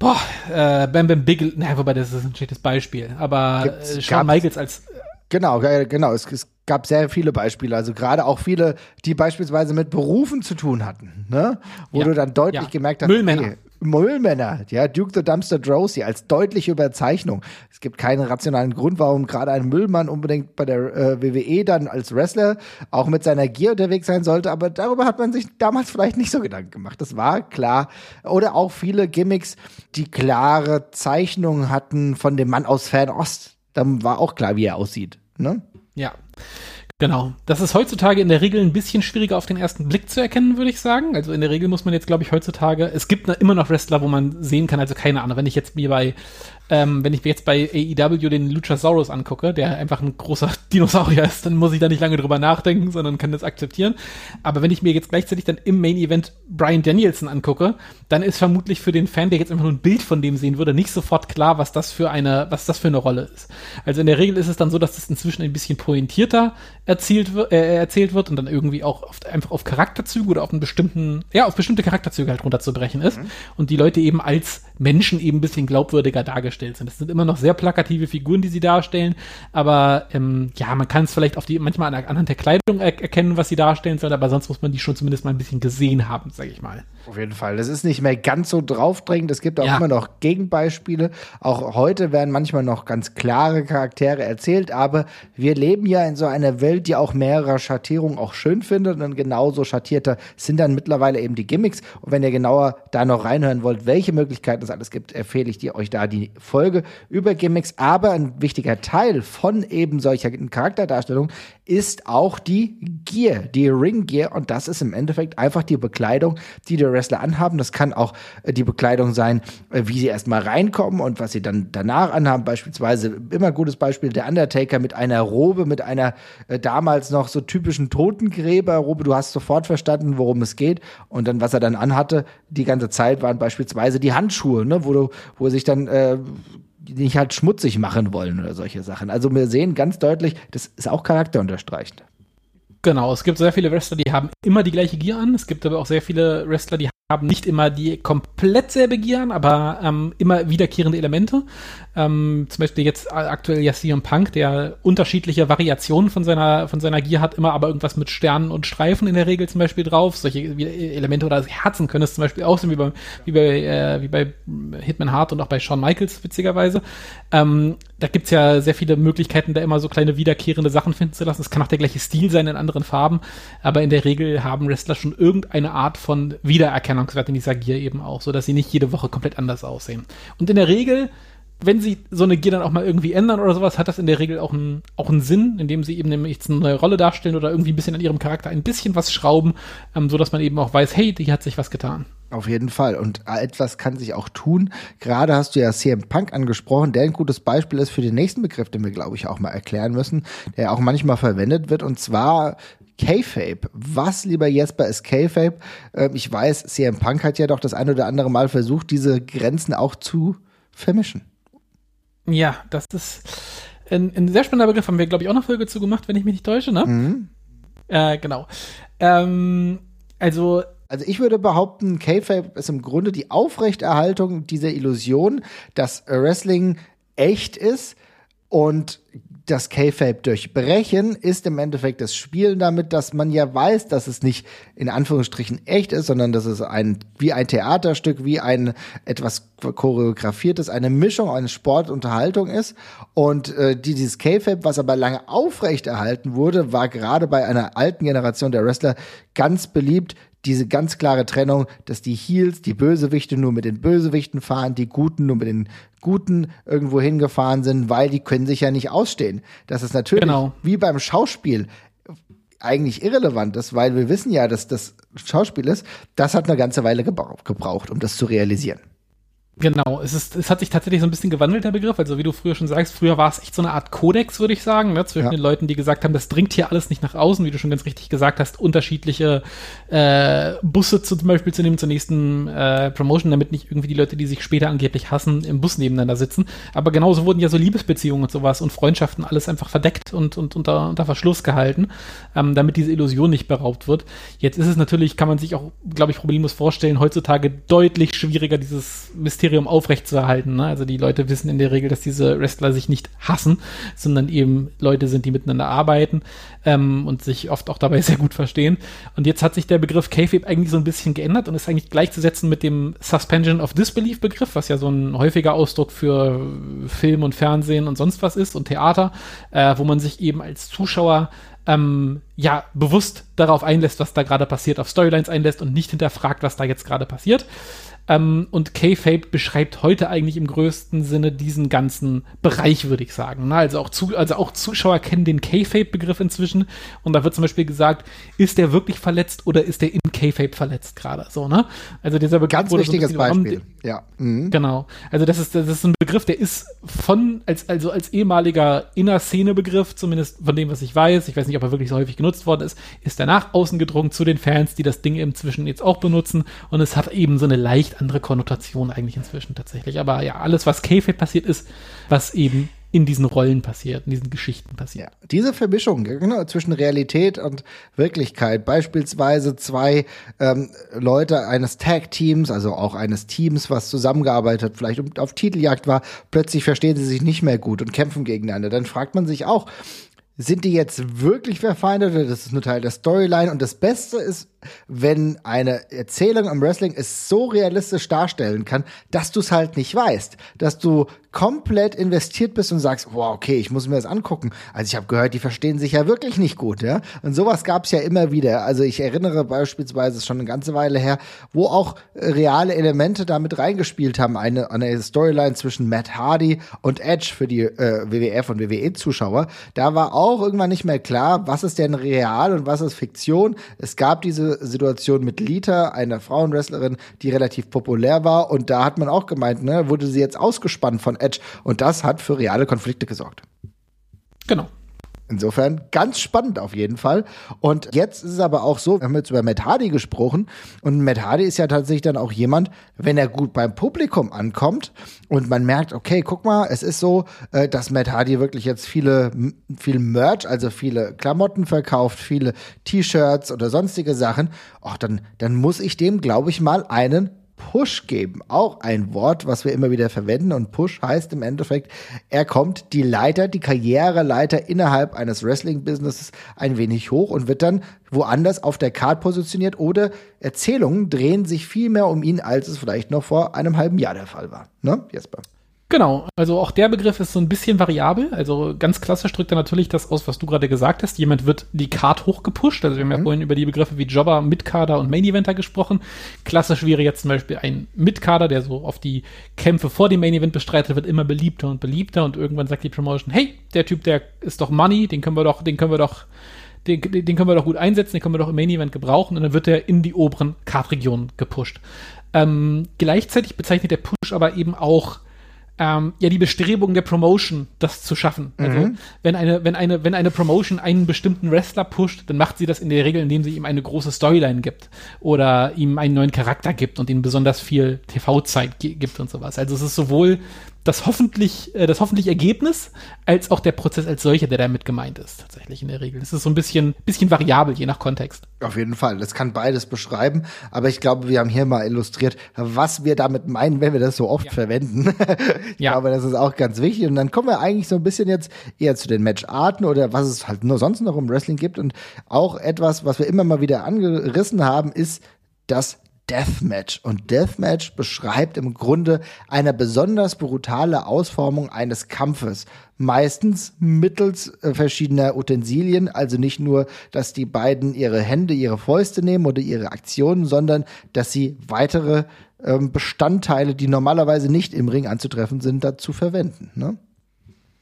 Boah, äh, Bam Bam Big, na, wobei das ist ein schlechtes Beispiel, aber äh, Shawn Michaels als. Genau, genau. Es, es, gab sehr viele Beispiele, also gerade auch viele, die beispielsweise mit Berufen zu tun hatten, ne? Wo ja. du dann deutlich ja. gemerkt hast, Müllmänner. Okay, Müllmänner, ja, Duke the Dumpster Drosy als deutliche Überzeichnung. Es gibt keinen rationalen Grund, warum gerade ein Müllmann unbedingt bei der äh, WWE dann als Wrestler auch mit seiner Gier unterwegs sein sollte, aber darüber hat man sich damals vielleicht nicht so Gedanken gemacht. Das war klar. Oder auch viele Gimmicks, die klare Zeichnungen hatten von dem Mann aus Fernost. Dann war auch klar, wie er aussieht. Ne? Ja. Genau. Das ist heutzutage in der Regel ein bisschen schwieriger auf den ersten Blick zu erkennen, würde ich sagen. Also in der Regel muss man jetzt, glaube ich, heutzutage, es gibt immer noch Wrestler, wo man sehen kann, also keine Ahnung, wenn ich jetzt mir bei ähm, wenn ich mir jetzt bei AEW den Luchasaurus angucke, der einfach ein großer Dinosaurier ist, dann muss ich da nicht lange drüber nachdenken, sondern kann das akzeptieren. Aber wenn ich mir jetzt gleichzeitig dann im Main Event Brian Danielson angucke, dann ist vermutlich für den Fan, der jetzt einfach nur ein Bild von dem sehen würde, nicht sofort klar, was das für eine, was das für eine Rolle ist. Also in der Regel ist es dann so, dass das inzwischen ein bisschen pointierter erzielt, äh, erzählt wird und dann irgendwie auch oft einfach auf Charakterzüge oder auf einen bestimmten, ja, auf bestimmte Charakterzüge halt runterzubrechen ist mhm. und die Leute eben als Menschen eben ein bisschen glaubwürdiger dargestellt dargestellt sind. Das sind immer noch sehr plakative Figuren, die sie darstellen, aber ähm, ja, man kann es vielleicht auf die manchmal anhand der Kleidung er erkennen, was sie darstellen sollen, aber sonst muss man die schon zumindest mal ein bisschen gesehen haben, sage ich mal. Auf jeden Fall. Das ist nicht mehr ganz so draufdringend. Es gibt auch Ja. immer noch Gegenbeispiele. Auch heute werden manchmal noch ganz klare Charaktere erzählt, aber wir leben ja in so einer Welt, die auch mehrere Schattierungen auch schön findet und genauso schattierte sind dann mittlerweile eben die Gimmicks. Und wenn ihr genauer da noch reinhören wollt, welche Möglichkeiten es alles gibt, empfehle ich dir euch da die Folge über Gimmicks. Aber ein wichtiger Teil von eben solcher Charakterdarstellung ist auch die Gear, die Ring Gear. Und das ist im Endeffekt einfach die Bekleidung, die Wrestler anhaben. Das kann auch äh, die Bekleidung sein, äh, wie sie erstmal reinkommen und was sie dann danach anhaben. Beispielsweise, immer gutes Beispiel, der Undertaker mit einer Robe, mit einer äh, damals noch so typischen Totengräberrobe. Du hast sofort verstanden, worum es geht. Und dann, was er dann anhatte, die ganze Zeit waren beispielsweise die Handschuhe, ne, wo du, wo er sich dann äh, nicht halt schmutzig machen wollen oder solche Sachen. Also wir sehen ganz deutlich, das ist auch charakterunterstreichend. Genau, es gibt sehr viele Wrestler, die haben immer die gleiche Gear an. Es gibt aber auch sehr viele Wrestler, die haben nicht immer die komplett selbe Gear an, aber ähm, immer wiederkehrende Elemente. Ähm, zum Beispiel jetzt aktuell ja CM Punk, der unterschiedliche Variationen von seiner, von seiner Gear hat, immer aber irgendwas mit Sternen und Streifen in der Regel zum Beispiel drauf. Solche wie- Elemente oder Herzen können es zum Beispiel auch sein, wie bei, wie bei, äh, wie bei Hitman Hart und auch bei Shawn Michaels, witzigerweise. Ähm, da gibt's ja sehr viele Möglichkeiten, da immer so kleine wiederkehrende Sachen finden zu lassen. Es kann auch der gleiche Stil sein in anderen Farben, aber in der Regel haben Wrestler schon irgendeine Art von Wiedererkennungswert in dieser Gear eben auch, so dass sie nicht jede Woche komplett anders aussehen. Und in der Regel, wenn sie so eine Gear dann auch mal irgendwie ändern oder sowas, hat das in der Regel auch einen, auch einen Sinn, indem sie eben nämlich jetzt eine neue Rolle darstellen oder irgendwie ein bisschen an ihrem Charakter ein bisschen was schrauben, ähm, so dass man eben auch weiß, hey, die hat sich was getan. Auf jeden Fall. Und etwas kann sich auch tun. Gerade hast du ja CM Punk angesprochen, der ein gutes Beispiel ist für den nächsten Begriff, den wir, glaube ich, auch mal erklären müssen, der auch manchmal verwendet wird, und zwar K-Fape. Was, lieber Jesper, ist K-Fape? Ähm, ich weiß, CM Punk hat ja doch das ein oder andere Mal versucht, diese Grenzen auch zu vermischen. Ja, das ist ein, ein sehr spannender Begriff. Haben wir, glaube ich, auch eine Folge zu gemacht, wenn ich mich nicht täusche, ne? Äh, genau. Ähm, also, Also ich würde behaupten, K-Fape ist im Grunde die Aufrechterhaltung dieser Illusion, dass Wrestling echt ist und das K-Fape durchbrechen ist im Endeffekt das Spielen damit, dass man ja weiß, dass es nicht in Anführungsstrichen echt ist, sondern dass es ein wie ein Theaterstück, wie ein etwas choreografiertes, eine Mischung, eine Sportunterhaltung ist. Und äh, die, dieses K-Fape, was aber lange aufrechterhalten wurde, war gerade bei einer alten Generation der Wrestler ganz beliebt, diese ganz klare Trennung, dass die Heels, die Bösewichte nur mit den Bösewichten fahren, die Guten nur mit den Guten irgendwo hingefahren sind, weil die können sich ja nicht ausstehen. Das ist natürlich Genau. wie beim Schauspiel eigentlich irrelevant ist, weil wir wissen ja, dass das Schauspiel ist. Das hat eine ganze Weile gebraucht, gebraucht um das zu realisieren. Genau, es, ist, es hat sich tatsächlich so ein bisschen gewandelt, der Begriff. Also wie du früher schon sagst, früher war es echt so eine Art Kodex, würde ich sagen, ne, zwischen Ja. den Leuten, die gesagt haben, das dringt hier alles nicht nach außen, wie du schon ganz richtig gesagt hast, unterschiedliche äh, Busse zum Beispiel zu nehmen zur nächsten äh, Promotion, damit nicht irgendwie die Leute, die sich später angeblich hassen, im Bus nebeneinander sitzen. Aber genauso wurden ja so Liebesbeziehungen und sowas und Freundschaften alles einfach verdeckt und, und unter, unter Verschluss gehalten, ähm, damit diese Illusion nicht beraubt wird. Jetzt ist es natürlich, kann man sich auch, glaube ich, problemlos vorstellen, heutzutage deutlich schwieriger, dieses Mysterium aufrechtzuerhalten. Ne? Also die Leute wissen in der Regel, dass diese Wrestler sich nicht hassen, sondern eben Leute sind, die miteinander arbeiten ähm, und sich oft auch dabei sehr gut verstehen. Und jetzt hat sich der Begriff Kayfabe eigentlich so ein bisschen geändert und ist eigentlich gleichzusetzen mit dem Suspension of Disbelief Begriff, was ja so ein häufiger Ausdruck für Film und Fernsehen und sonst was ist und Theater, äh, wo man sich eben als Zuschauer ähm, ja bewusst darauf einlässt, was da gerade passiert, auf Storylines einlässt und nicht hinterfragt, was da jetzt gerade passiert. Ähm, und K-Fape beschreibt heute eigentlich im größten Sinne diesen ganzen Bereich, würde ich sagen. Ne? Also, auch zu, also auch Zuschauer kennen den K-Fape-Begriff inzwischen. Und da wird zum Beispiel gesagt, ist der wirklich verletzt oder ist der in K-Fape verletzt gerade? So, ne? Also dieser Begriff Ganz so wichtiges bisschen Beispiel. Ja. Mhm. Genau. Also das ist, das ist ein Begriff, der ist von, als, also als ehemaliger Inner-Szene-Begriff, zumindest von dem, was ich weiß, ich weiß nicht, ob er wirklich so häufig genutzt worden ist, ist er nach außen gedrungen zu den Fans, die das Ding inzwischen jetzt auch benutzen und es hat eben so eine leicht andere Konnotation eigentlich inzwischen tatsächlich. Aber ja, alles, was K-Fape passiert ist, was eben in diesen Rollen passiert, in diesen Geschichten passiert. Ja, diese Vermischung genau, zwischen Realität und Wirklichkeit, beispielsweise zwei ähm, Leute eines Tag-Teams, also auch eines Teams, was zusammengearbeitet vielleicht auf Titeljagd war, plötzlich verstehen sie sich nicht mehr gut und kämpfen gegeneinander. Dann fragt man sich auch, sind die jetzt wirklich verfeindet oder das ist nur Teil der Storyline? Und das Beste ist wenn eine Erzählung im Wrestling es so realistisch darstellen kann, dass du es halt nicht weißt, dass du komplett investiert bist und sagst, wow, okay, ich muss mir das angucken. Also ich habe gehört, die verstehen sich ja wirklich nicht gut, ja. Und sowas gab es ja immer wieder. Also ich erinnere beispielsweise schon eine ganze Weile her, wo auch reale Elemente damit reingespielt haben. Eine, eine Storyline zwischen Matt Hardy und Edge für die äh, WWF und WWE-Zuschauer. Da war auch irgendwann nicht mehr klar, was ist denn real und was ist Fiktion. Es gab diese Situation mit Lita, einer Frauenwrestlerin, die relativ populär war. Und da hat man auch gemeint, ne, wurde sie jetzt ausgespannt von Edge. Und das hat für reale Konflikte gesorgt. Genau. Insofern ganz spannend auf jeden Fall. Und jetzt ist es aber auch so, wir haben jetzt über Matt Hardy gesprochen und Matt Hardy ist ja tatsächlich dann auch jemand, wenn er gut beim Publikum ankommt und man merkt, okay, guck mal, es ist so, äh, dass Matt Hardy wirklich jetzt viele, viel Merch, also viele Klamotten verkauft, viele T-Shirts oder sonstige Sachen, ach, dann, dann muss ich dem, glaube ich, mal einen Push geben. Auch ein Wort, was wir immer wieder verwenden. Und Push heißt im Endeffekt, er kommt die Leiter, die Karriereleiter innerhalb eines Wrestling-Businesses ein wenig hoch und wird dann woanders auf der Card positioniert oder Erzählungen drehen sich viel mehr um ihn, als es vielleicht noch vor einem halben Jahr der Fall war. Ne, Jesper? Genau, also auch der Begriff ist so ein bisschen variabel. Also ganz klassisch drückt er natürlich das aus, was du gerade gesagt hast. Jemand wird die Card hochgepusht. Also wir haben mhm. ja vorhin über die Begriffe wie Jobber, Mitkader und Main Eventer gesprochen. Klassisch wäre jetzt zum Beispiel ein Mitkader, der so auf die Kämpfe vor dem Main Event bestreitet, wird immer beliebter und beliebter und irgendwann sagt die Promotion, hey, der Typ, der ist doch Money, den können wir doch, den können wir doch den, den können wir doch gut einsetzen, den können wir doch im Main Event gebrauchen und dann wird er in die oberen Card-Regionen gepusht. Ähm, gleichzeitig bezeichnet der Push aber eben auch ähm, ja die Bestrebung der Promotion, das zu schaffen. Also mhm. wenn eine, wenn eine, wenn eine Promotion einen bestimmten Wrestler pusht, dann macht sie das in der Regel, indem sie ihm eine große Storyline gibt oder ihm einen neuen Charakter gibt und ihm besonders viel TV-Zeit gibt und sowas. Also es ist sowohl das hoffentlich, äh, das hoffentlich Ergebnis, als auch der Prozess als solcher, der damit gemeint ist, tatsächlich in der Regel. Es ist so ein bisschen, bisschen variabel, je nach Kontext. Auf jeden Fall. Das kann beides beschreiben. Aber ich glaube, wir haben hier mal illustriert, was wir damit meinen, wenn wir das so oft ja. verwenden. ich ja. glaube, das ist auch ganz wichtig. Und dann kommen wir eigentlich so ein bisschen jetzt eher zu den Matcharten oder was es halt nur sonst noch im Wrestling gibt. Und auch etwas, was wir immer mal wieder angerissen haben, ist das Deathmatch. Und Deathmatch beschreibt im Grunde eine besonders brutale Ausformung eines Kampfes. Meistens mittels äh, verschiedener Utensilien, also nicht nur, dass die beiden ihre Hände, ihre Fäuste nehmen oder ihre Aktionen, sondern dass sie weitere ähm, Bestandteile, die normalerweise nicht im Ring anzutreffen sind, dazu verwenden. Ne?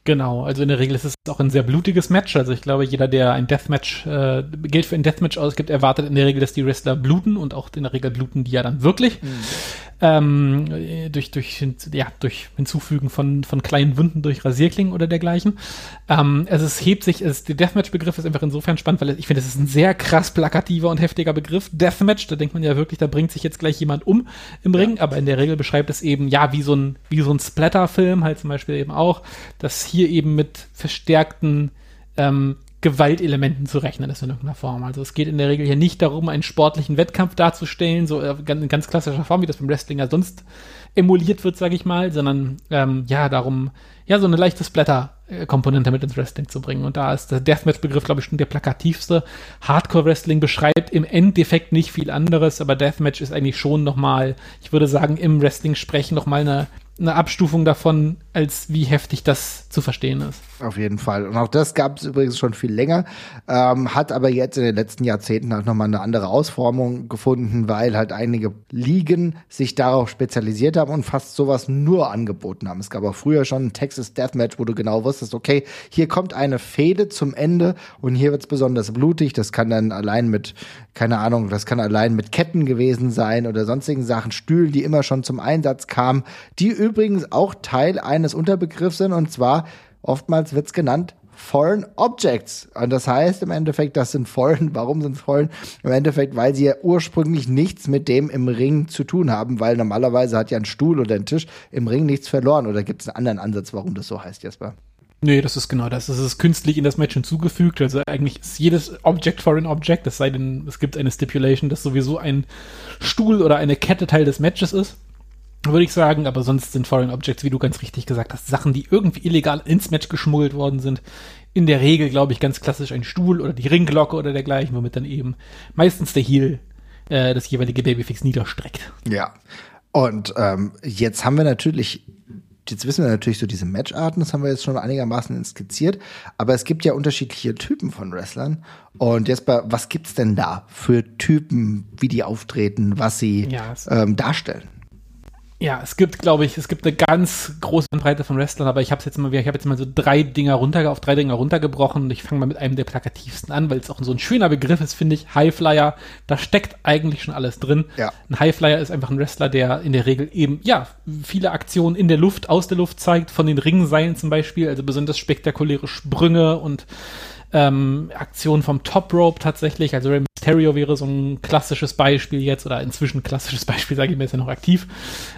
Genau, also in der Regel ist es auch ein sehr blutiges Match. Also ich glaube, jeder, der ein Deathmatch, äh, Geld für ein Deathmatch ausgibt, erwartet in der Regel, dass die Wrestler bluten und auch in der Regel bluten die ja dann wirklich. Mhm ähm, durch, durch, ja, durch Hinzufügen von, von kleinen Wunden durch Rasierklingen oder dergleichen. Ähm, also es hebt sich, es, der Deathmatch-Begriff ist einfach insofern spannend, weil ich finde, es ist ein sehr krass plakativer und heftiger Begriff. Deathmatch, da denkt man ja wirklich, da bringt sich jetzt gleich jemand um im Ring, ja. aber in der Regel beschreibt es eben, ja, wie so ein, wie so ein Splatter-Film halt zum Beispiel eben auch, dass hier eben mit verstärkten ähm, Gewaltelementen zu rechnen ist in irgendeiner Form. Also es geht in der Regel hier nicht darum, einen sportlichen Wettkampf darzustellen, so äh, in ganz klassischer Form, wie das beim Wrestling ja sonst emuliert wird, sage ich mal, sondern ähm, ja darum, ja so eine leichte Splatter-Komponente mit ins Wrestling zu bringen. Und da ist der Deathmatch-Begriff, glaube ich, schon der plakativste. Hardcore-Wrestling beschreibt im Endeffekt nicht viel anderes, aber Deathmatch ist eigentlich schon nochmal, ich würde sagen, im Wrestling sprechen nochmal eine eine Abstufung davon, als wie heftig das zu verstehen ist. Auf jeden Fall. Und auch das gab es übrigens schon viel länger, ähm, hat aber jetzt in den letzten Jahrzehnten halt nochmal eine andere Ausformung gefunden, weil halt einige Ligen sich darauf spezialisiert haben und fast sowas nur angeboten haben. Es gab auch früher schon ein Texas Deathmatch, wo du genau wusstest, okay, hier kommt eine Fehde zum Ende und hier wird es besonders blutig. Das kann dann allein mit, keine Ahnung, das kann allein mit Ketten gewesen sein oder sonstigen Sachen, Stühlen, die immer schon zum Einsatz kamen, die übrigens auch Teil eines Unterbegriffs sind und zwar oftmals wird es genannt Foreign Objects. Und das heißt im Endeffekt, das sind Foreign. Warum sind es Foreign? Im Endeffekt, weil sie ja ursprünglich nichts mit dem im Ring zu tun haben, weil normalerweise hat ja ein Stuhl oder ein Tisch im Ring nichts verloren. Oder gibt es einen anderen Ansatz, warum das so heißt, Jesper? Nee, das ist genau das. Es ist künstlich in das Match hinzugefügt. Also eigentlich ist jedes Object Foreign Object, es sei denn, es gibt eine Stipulation, dass sowieso ein Stuhl oder eine Kette Teil des Matches ist würde ich sagen, aber sonst sind Foreign Objects, wie du ganz richtig gesagt hast, Sachen, die irgendwie illegal ins Match geschmuggelt worden sind. In der Regel, glaube ich, ganz klassisch ein Stuhl oder die Ringglocke oder dergleichen, womit dann eben meistens der Heel äh, das jeweilige Babyfix niederstreckt. Ja. Und ähm, jetzt haben wir natürlich, jetzt wissen wir natürlich so diese Matcharten, das haben wir jetzt schon einigermaßen skizziert, aber es gibt ja unterschiedliche Typen von Wrestlern. Und jetzt bei, was gibt's denn da für Typen, wie die auftreten, was sie Ja, ähm, darstellen? Ja, es gibt, glaube ich, es gibt eine ganz große Breite von Wrestlern, aber ich habe jetzt mal, ich habe jetzt mal so drei Dinger runter, auf drei Dinger runtergebrochen und ich fange mal mit einem der plakativsten an, weil es auch so ein schöner Begriff ist, finde ich. Highflyer, da steckt eigentlich schon alles drin. Ja. Ein Highflyer ist einfach ein Wrestler, der in der Regel eben, ja, viele Aktionen in der Luft, aus der Luft zeigt, von den Ringseilen zum Beispiel, also besonders spektakuläre Sprünge und ähm, Aktionen vom Top Rope tatsächlich. Also Rey Mysterio wäre so ein klassisches Beispiel jetzt oder inzwischen klassisches Beispiel, sage ich mir, ist ja noch aktiv.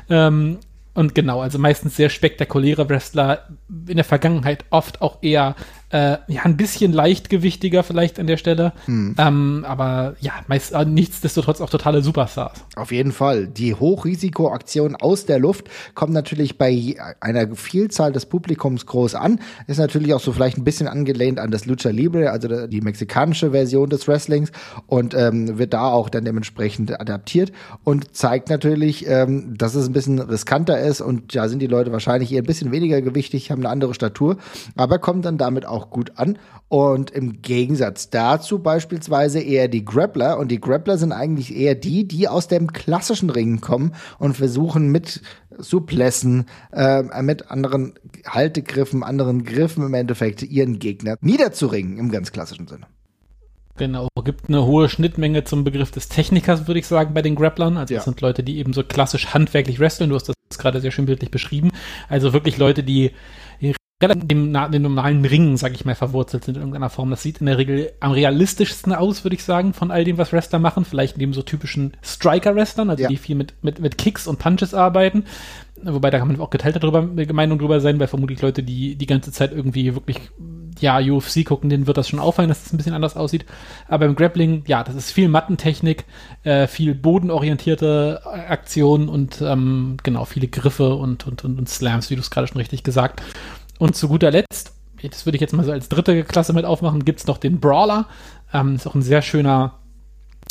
Ähm, und genau, also meistens sehr spektakuläre Wrestler, in der Vergangenheit oft auch eher äh, ja ein bisschen leichtgewichtiger vielleicht an der Stelle, ähm, aber ja, meist äh, nichtsdestotrotz auch totale Superstars. Auf jeden Fall. Die Hochrisikoaktion aus der Luft kommt natürlich bei einer Vielzahl des Publikums groß an. Ist natürlich auch so vielleicht ein bisschen angelehnt an das Lucha Libre, also die mexikanische Version des Wrestlings und ähm, wird da auch dann dementsprechend adaptiert und zeigt natürlich, ähm, dass es ein bisschen riskanter ist und da sind die Leute wahrscheinlich eher ein bisschen weniger gewichtig, haben eine andere Statur, aber kommen dann damit auch gut an. Und im Gegensatz dazu beispielsweise eher die Grappler. Und die Grappler sind eigentlich eher die, die aus dem klassischen Ringen kommen und versuchen mit Suplessen, äh, mit anderen Haltegriffen, anderen Griffen im Endeffekt ihren Gegner niederzuringen im ganz klassischen Sinne. Genau, gibt eine hohe Schnittmenge zum Begriff des Technikers, würde ich sagen, bei den Grapplern. Also das Ja. sind Leute, die eben so klassisch handwerklich wresteln. Du hast das gerade sehr schön bildlich beschrieben. Also wirklich Leute, die dem, dem normalen Ringen, sage ich mal, verwurzelt sind in irgendeiner Form. Das sieht in der Regel am realistischsten aus, würde ich sagen, von all dem, was Wrestler machen. Vielleicht neben so typischen Striker-Wrestlern, also Ja. die viel mit, mit, mit Kicks und Punches arbeiten. Wobei da kann man auch geteilter drüber, Meinung drüber sein, weil vermutlich Leute, die die ganze Zeit irgendwie wirklich, ja, UFC gucken, denen wird das schon auffallen, dass das ein bisschen anders aussieht. Aber im Grappling, ja, das ist viel Mattentechnik, äh, viel bodenorientierte Aktionen und ähm, genau, viele Griffe und, und, und, und Slams, wie du es gerade schon richtig gesagt. Und zu guter Letzt, das würde ich jetzt mal so als dritte Klasse mit aufmachen, gibt's noch den Brawler. Ähm, ist auch ein sehr schöner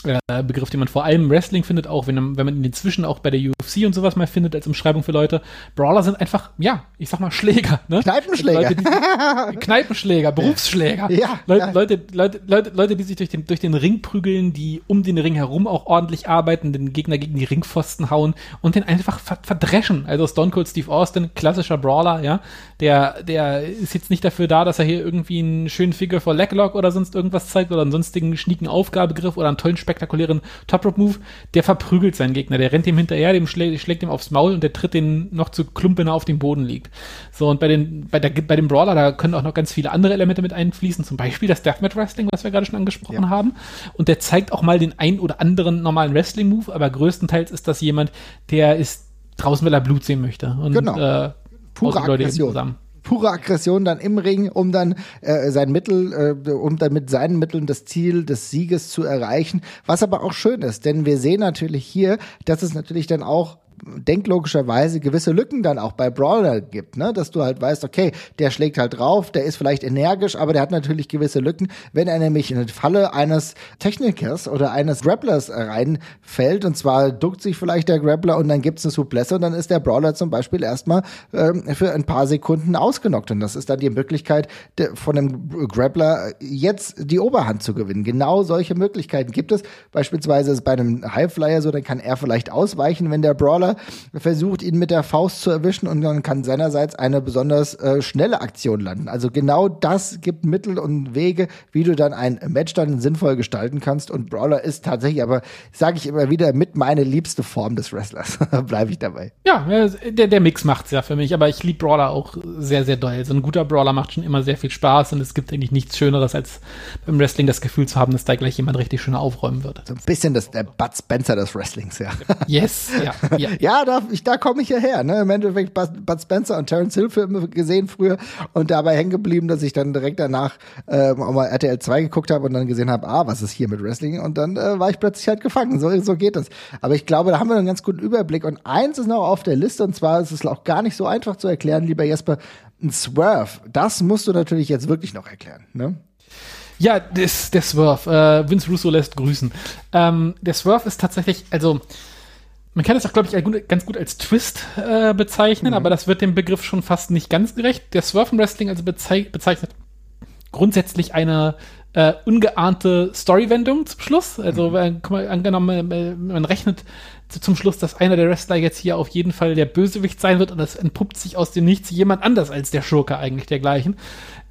äh, Begriff, den man vor allem im Wrestling findet, auch wenn, wenn man ihn inzwischen auch bei der UFC und sowas mal findet als Umschreibung für Leute. Brawler sind einfach, ja, ich sag mal Schläger. Ne? Kneipenschläger. Leute, die, Kneipenschläger, Berufsschläger. Ja, Leute, ja. Leute, Leute, Leute, Leute, die sich durch den, durch den Ring prügeln, die um den Ring herum auch ordentlich arbeiten, den Gegner gegen die Ringpfosten hauen und den einfach ver verdreschen. Also Stone Cold Steve Austin, klassischer Brawler, ja, der, der ist jetzt nicht dafür da, dass er hier irgendwie einen schönen Figure for Leglock oder sonst irgendwas zeigt oder einen sonstigen schnieken Aufgabegriff oder einen tollen, spektakulären Top-Rope-Move. Der verprügelt seinen Gegner, der rennt ihm hinterher, dem schlägt, schlägt ihm aufs Maul und der tritt den noch zu Klump, wenn er auf dem Boden liegt. So, und bei den, bei der, bei dem Brawler, da können auch noch ganz viele andere Elemente mit einfließen, zum Beispiel das Deathmatch Wrestling, was wir gerade schon angesprochen Ja. haben. Und der zeigt auch mal den ein oder anderen normalen Wrestling-Move, aber größtenteils ist das jemand, der ist draußen, weil er Blut sehen möchte. Und, Genau. äh, Pure Aggression. zusammen. Pure Aggression dann im Ring, um dann äh, sein Mittel, äh, um dann mit seinen Mitteln das Ziel des Sieges zu erreichen. Was aber auch schön ist, denn wir sehen natürlich hier, dass es natürlich dann auch denklogischerweise gewisse Lücken dann auch bei Brawler gibt, ne? Dass du halt weißt, okay, der schlägt halt drauf, der ist vielleicht energisch, aber der hat natürlich gewisse Lücken. Wenn er nämlich in eine Falle eines Technikers oder eines Grapplers reinfällt, und zwar duckt sich vielleicht der Grappler und dann gibt's eine Souplesse und dann ist der Brawler zum Beispiel erstmal ähm, für ein paar Sekunden ausgenockt. Und das ist dann die Möglichkeit, von dem Grappler jetzt die Oberhand zu gewinnen. Genau solche Möglichkeiten gibt es. Beispielsweise ist es bei einem Highflyer so, dann kann er vielleicht ausweichen, wenn der Brawler versucht, ihn mit der Faust zu erwischen und dann kann seinerseits eine besonders äh, schnelle Aktion landen. Also genau das gibt Mittel und Wege, wie du dann ein Match dann sinnvoll gestalten kannst. Und Brawler ist tatsächlich, aber sage ich immer wieder, mit meine liebste Form des Wrestlers. Bleibe ich dabei. Ja, der, der Mix macht's ja für mich, aber ich liebe Brawler auch sehr, sehr doll. So ein guter Brawler macht schon immer sehr viel Spaß und es gibt eigentlich nichts Schöneres, als beim Wrestling das Gefühl zu haben, dass da gleich jemand richtig schön aufräumen wird. So ein bisschen das, der Bud Spencer des Wrestlings, ja. Yes, ja, ja. Ja, da, ich, da komme ich ja her. Ne? Im Endeffekt Bud Spencer und Terence Hill Filme gesehen früher und dabei hängen geblieben, dass ich dann direkt danach ähm, auch mal RTL 2 geguckt habe und dann gesehen habe, ah, was ist hier mit Wrestling? Und dann äh, war ich plötzlich halt gefangen. So, so geht das. Aber ich glaube, da haben wir einen ganz guten Überblick. Und eins ist noch auf der Liste und zwar ist es auch gar nicht so einfach zu erklären, lieber Jesper. Ein Swerve, das musst du natürlich jetzt wirklich noch erklären. Ne? Ja, das, der Swerve. Äh, Vince Russo lässt grüßen. Ähm, der Swerve ist tatsächlich, also man kann es auch, glaube ich, ganz gut als Twist äh, bezeichnen, mhm. aber das wird dem Begriff schon fast nicht ganz gerecht. Der Swerve Wrestling also bezeichnet, bezeichnet grundsätzlich eine äh, ungeahnte Storywendung zum Schluss. Also, mhm. mal, angenommen, äh, man rechnet zum Schluss, dass einer der Wrestler jetzt hier auf jeden Fall der Bösewicht sein wird und es entpuppt sich aus dem Nichts jemand anders als der Schurke eigentlich dergleichen.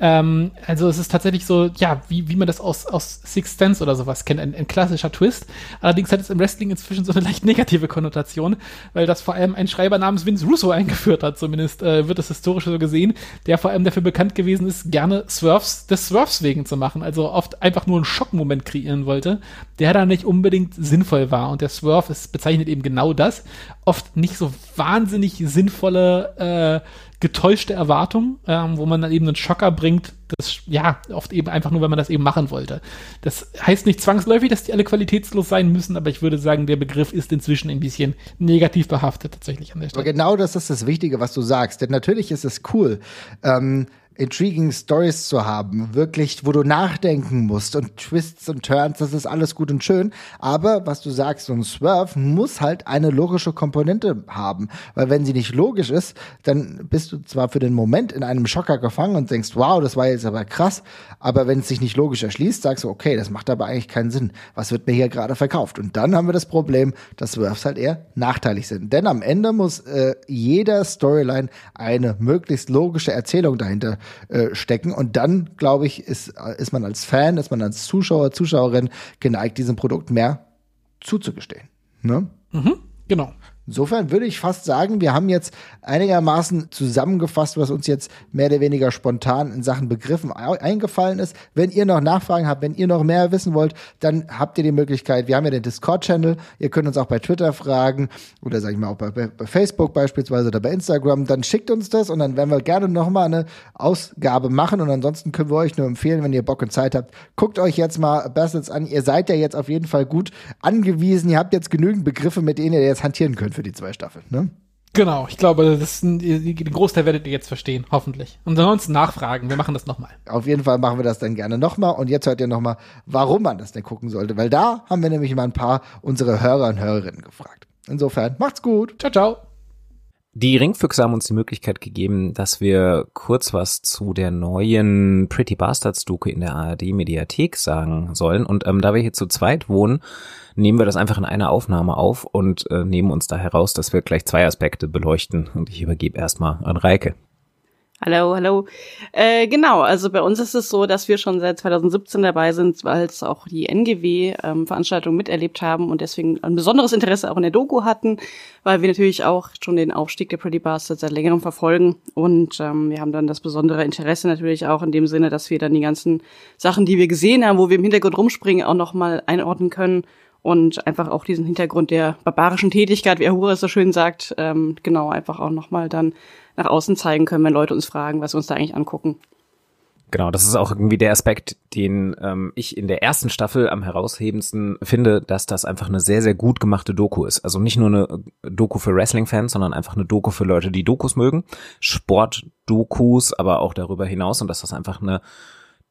Ähm, also es ist tatsächlich so, ja, wie, wie man das aus, aus Sixth Sense oder sowas kennt, ein, ein klassischer Twist. Allerdings hat es im Wrestling inzwischen so eine leicht negative Konnotation, weil das vor allem ein Schreiber namens Vince Russo eingeführt hat, zumindest äh, wird es historisch so gesehen, der vor allem dafür bekannt gewesen ist, gerne Swerves des Swerves wegen zu machen, also oft einfach nur einen Schockmoment kreieren wollte, der dann nicht unbedingt sinnvoll war. Und der Swerve ist, bezeichnet eben genau das. Oft nicht so wahnsinnig sinnvolle äh, getäuschte Erwartung, ähm, wo man dann eben einen Schocker bringt, das, ja, oft eben einfach nur, wenn man das eben machen wollte. Das heißt nicht zwangsläufig, dass die alle qualitätslos sein müssen, aber ich würde sagen, der Begriff ist inzwischen ein bisschen negativ behaftet tatsächlich an der Stelle. Aber genau das ist das Wichtige, was du sagst, denn natürlich ist es cool, ähm, intriguing Stories zu haben, wirklich, wo du nachdenken musst und Twists und Turns, das ist alles gut und schön. Aber was du sagst, so ein Swerve muss halt eine logische Komponente haben, weil wenn sie nicht logisch ist, dann bist du zwar für den Moment in einem Schocker gefangen und denkst, wow, das war jetzt aber krass, aber wenn es sich nicht logisch erschließt, sagst du, okay, das macht aber eigentlich keinen Sinn. Was wird mir hier gerade verkauft? Und dann haben wir das Problem, dass Swerves halt eher nachteilig sind. Denn am Ende muss äh, jeder Storyline eine möglichst logische Erzählung dahinter äh, stecken. Und dann, glaube ich, ist, ist man als Fan, ist man als Zuschauer, Zuschauerin geneigt, diesem Produkt mehr zuzugestehen. Ne? Mhm, genau. Insofern würde ich fast sagen, wir haben jetzt einigermaßen zusammengefasst, was uns jetzt mehr oder weniger spontan in Sachen Begriffen eingefallen ist. Wenn ihr noch Nachfragen habt, wenn ihr noch mehr wissen wollt, dann habt ihr die Möglichkeit. Wir haben ja den Discord-Channel. Ihr könnt uns auch bei Twitter fragen oder sage ich mal auch bei, bei, Facebook beispielsweise oder bei Instagram. Dann schickt uns das und dann werden wir gerne nochmal eine Ausgabe machen. Und ansonsten können wir euch nur empfehlen, wenn ihr Bock und Zeit habt, guckt euch jetzt mal Bassets an. Ihr seid ja jetzt auf jeden Fall gut angewiesen. Ihr habt jetzt genügend Begriffe, mit denen ihr jetzt hantieren könnt für die zwei Staffeln, ne? Genau, ich glaube, das ein, den Großteil werdet ihr jetzt verstehen, hoffentlich. Und ansonsten nachfragen, wir machen das nochmal. Auf jeden Fall machen wir das dann gerne nochmal. Und jetzt hört ihr nochmal, warum man das denn gucken sollte. Weil da haben wir nämlich mal ein paar unserer Hörer und Hörerinnen gefragt. Insofern, macht's gut. Ciao, ciao. Die Ringfüchse haben uns die Möglichkeit gegeben, dass wir kurz was zu der neuen Pretty Bastards Doku in der ARD Mediathek sagen sollen. Und ähm, da wir hier zu zweit wohnen, nehmen wir das einfach in einer Aufnahme auf und äh, nehmen uns da heraus, dass wir gleich zwei Aspekte beleuchten. Und ich übergebe erstmal an Reike. Hallo, hallo. Äh, genau, also bei uns ist es so, dass wir schon seit 2017 dabei sind, weil es auch die NGW-Veranstaltung ähm, miterlebt haben und deswegen ein besonderes Interesse auch in der Doku hatten, weil wir natürlich auch schon den Aufstieg der Pretty Bastards seit längerem verfolgen und ähm, wir haben dann das besondere Interesse natürlich auch in dem Sinne, dass wir dann die ganzen Sachen, die wir gesehen haben, wo wir im Hintergrund rumspringen, auch nochmal einordnen können und einfach auch diesen Hintergrund der barbarischen Tätigkeit, wie Ahura es so schön sagt, ähm, genau, einfach auch nochmal dann nach außen zeigen können, wenn Leute uns fragen, was wir uns da eigentlich angucken. Genau, das ist auch irgendwie der Aspekt, den ähm, ich in der ersten Staffel am heraushebendsten finde, dass das einfach eine sehr, sehr gut gemachte Doku ist. Also nicht nur eine Doku für Wrestling-Fans, sondern einfach eine Doku für Leute, die Dokus mögen. Sport-Dokus, aber auch darüber hinaus und dass das einfach eine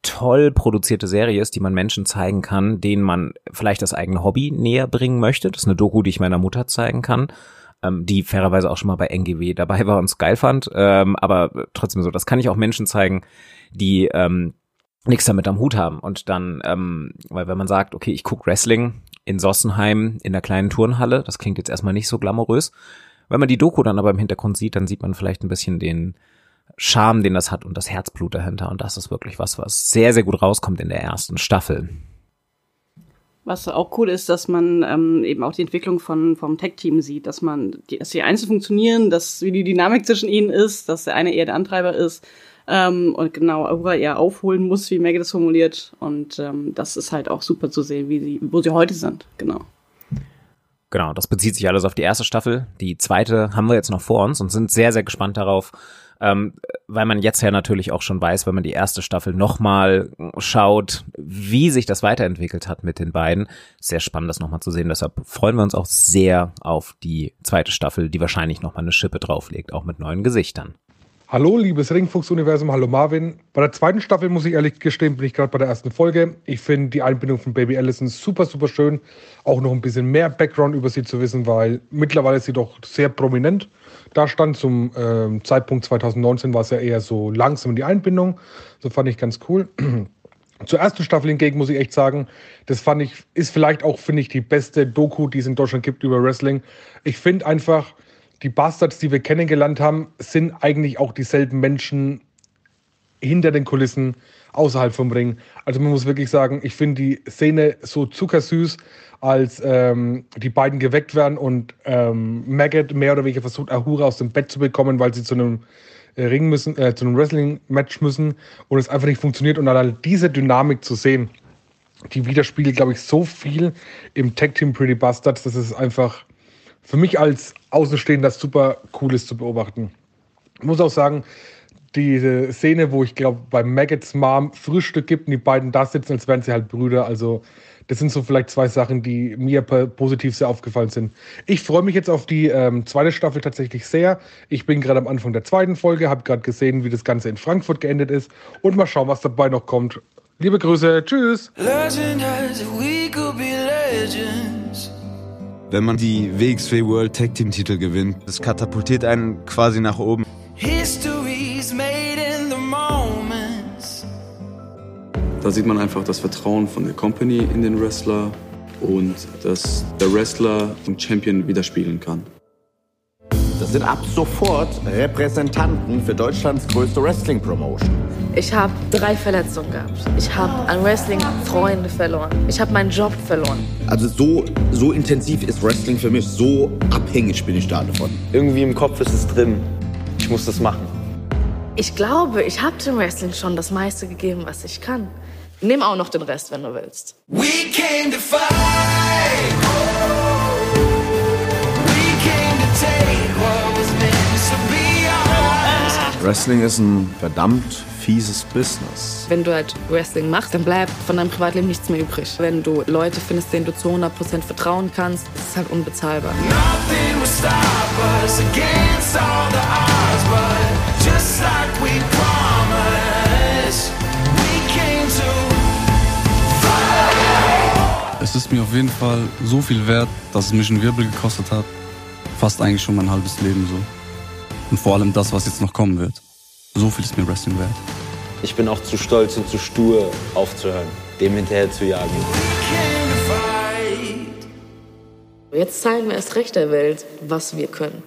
toll produzierte Serie ist, die man Menschen zeigen kann, denen man vielleicht das eigene Hobby näher bringen möchte. Das ist eine Doku, die ich meiner Mutter zeigen kann, ähm, die fairerweise auch schon mal bei NGW dabei war und es geil fand. Ähm, aber trotzdem so, das kann ich auch Menschen zeigen, die ähm, nichts damit am Hut haben. Und dann, ähm, weil wenn man sagt, okay, ich gucke Wrestling in Sossenheim in der kleinen Turnhalle, das klingt jetzt erstmal nicht so glamourös. Wenn man die Doku dann aber im Hintergrund sieht, dann sieht man vielleicht ein bisschen den Charme, den das hat und das Herzblut dahinter. Und das ist wirklich was, was sehr, sehr gut rauskommt in der ersten Staffel. Was auch cool ist, dass man ähm, eben auch die Entwicklung von vom Tech-Team sieht, dass man, dass die einzeln funktionieren, dass wie die Dynamik zwischen ihnen ist, dass der eine eher der Antreiber ist ähm, und genau Aura eher aufholen muss, wie Maggie das formuliert. Und ähm, das ist halt auch super zu sehen, wie sie, wo sie heute sind, genau. Genau, das bezieht sich alles auf die erste Staffel. Die zweite haben wir jetzt noch vor uns und sind sehr, sehr gespannt darauf, ähm, weil man jetzt ja natürlich auch schon weiß, wenn man die erste Staffel nochmal schaut, wie sich das weiterentwickelt hat mit den beiden. Sehr spannend, das nochmal zu sehen. Deshalb freuen wir uns auch sehr auf die zweite Staffel, die wahrscheinlich nochmal eine Schippe drauflegt, auch mit neuen Gesichtern. Hallo, liebes Ringfuchs-Universum, hallo Marvin. Bei der zweiten Staffel, muss ich ehrlich gestehen, bin ich gerade bei der ersten Folge. Ich finde die Einbindung von Baby Allison super, super schön. Auch noch ein bisschen mehr Background über sie zu wissen, weil mittlerweile ist sie doch sehr prominent da stand. Zum ähm, Zeitpunkt 2019 war es ja eher so langsam die Einbindung. So fand ich ganz cool. Zur ersten Staffel hingegen muss ich echt sagen, das fand ich, ist vielleicht auch, finde ich, die beste Doku, die es in Deutschland gibt über Wrestling. Ich finde einfach, die Bastards, die wir kennengelernt haben, sind eigentlich auch dieselben Menschen hinter den Kulissen, außerhalb vom Ring. Also man muss wirklich sagen, ich finde die Szene so zuckersüß, als ähm, die beiden geweckt werden und ähm, Maggot mehr oder weniger versucht, Ahura aus dem Bett zu bekommen, weil sie zu einem äh, Ring müssen, äh, zu einem Wrestling-Match müssen und es einfach nicht funktioniert. Und dann diese Dynamik zu sehen, die widerspiegelt, glaube ich, so viel im Tag-Team Pretty Bastards, dass es einfach für mich als Außenstehender super cool ist zu beobachten. Ich muss auch sagen, diese Szene, wo ich glaube, bei Maggots Mom Frühstück gibt und die beiden da sitzen, als wären sie halt Brüder. Also, das sind so vielleicht zwei Sachen, die mir positiv sehr aufgefallen sind. Ich freue mich jetzt auf die ähm, zweite Staffel tatsächlich sehr. Ich bin gerade am Anfang der zweiten Folge, habe gerade gesehen, wie das Ganze in Frankfurt geendet ist und mal schauen, was dabei noch kommt. Liebe Grüße, tschüss. Legend has we could be legends. Wenn man die WXW World Tag Team Titel gewinnt, das katapultiert einen quasi nach oben. History's Da sieht man einfach das Vertrauen von der Company in den Wrestler und dass der Wrestler den Champion widerspiegeln kann. Das sind ab sofort Repräsentanten für Deutschlands größte Wrestling-Promotion. Ich habe drei Verletzungen gehabt. Ich habe an Wrestling Freunde verloren. Ich habe meinen Job verloren. Also so, so intensiv ist Wrestling für mich, so abhängig bin ich da davon. Irgendwie im Kopf ist es drin. Ich muss das machen. Ich glaube, ich habe dem Wrestling schon das meiste gegeben, was ich kann. Nimm auch noch den Rest, wenn du willst. We came to fight. Wrestling ist ein verdammt fieses Business. Wenn du halt Wrestling machst, dann bleibt von deinem Privatleben nichts mehr übrig. Wenn du Leute findest, denen du zu 100% vertrauen kannst, ist es halt unbezahlbar. Es ist mir auf jeden Fall so viel wert, dass es mich einen Wirbel gekostet hat. Fast eigentlich schon mein halbes Leben so. Und vor allem das, was jetzt noch kommen wird. So viel ist mir Wrestling wert. Ich bin auch zu stolz und zu stur aufzuhören, dem hinterher zu jagen. Jetzt zeigen wir erst recht der Welt, was wir können.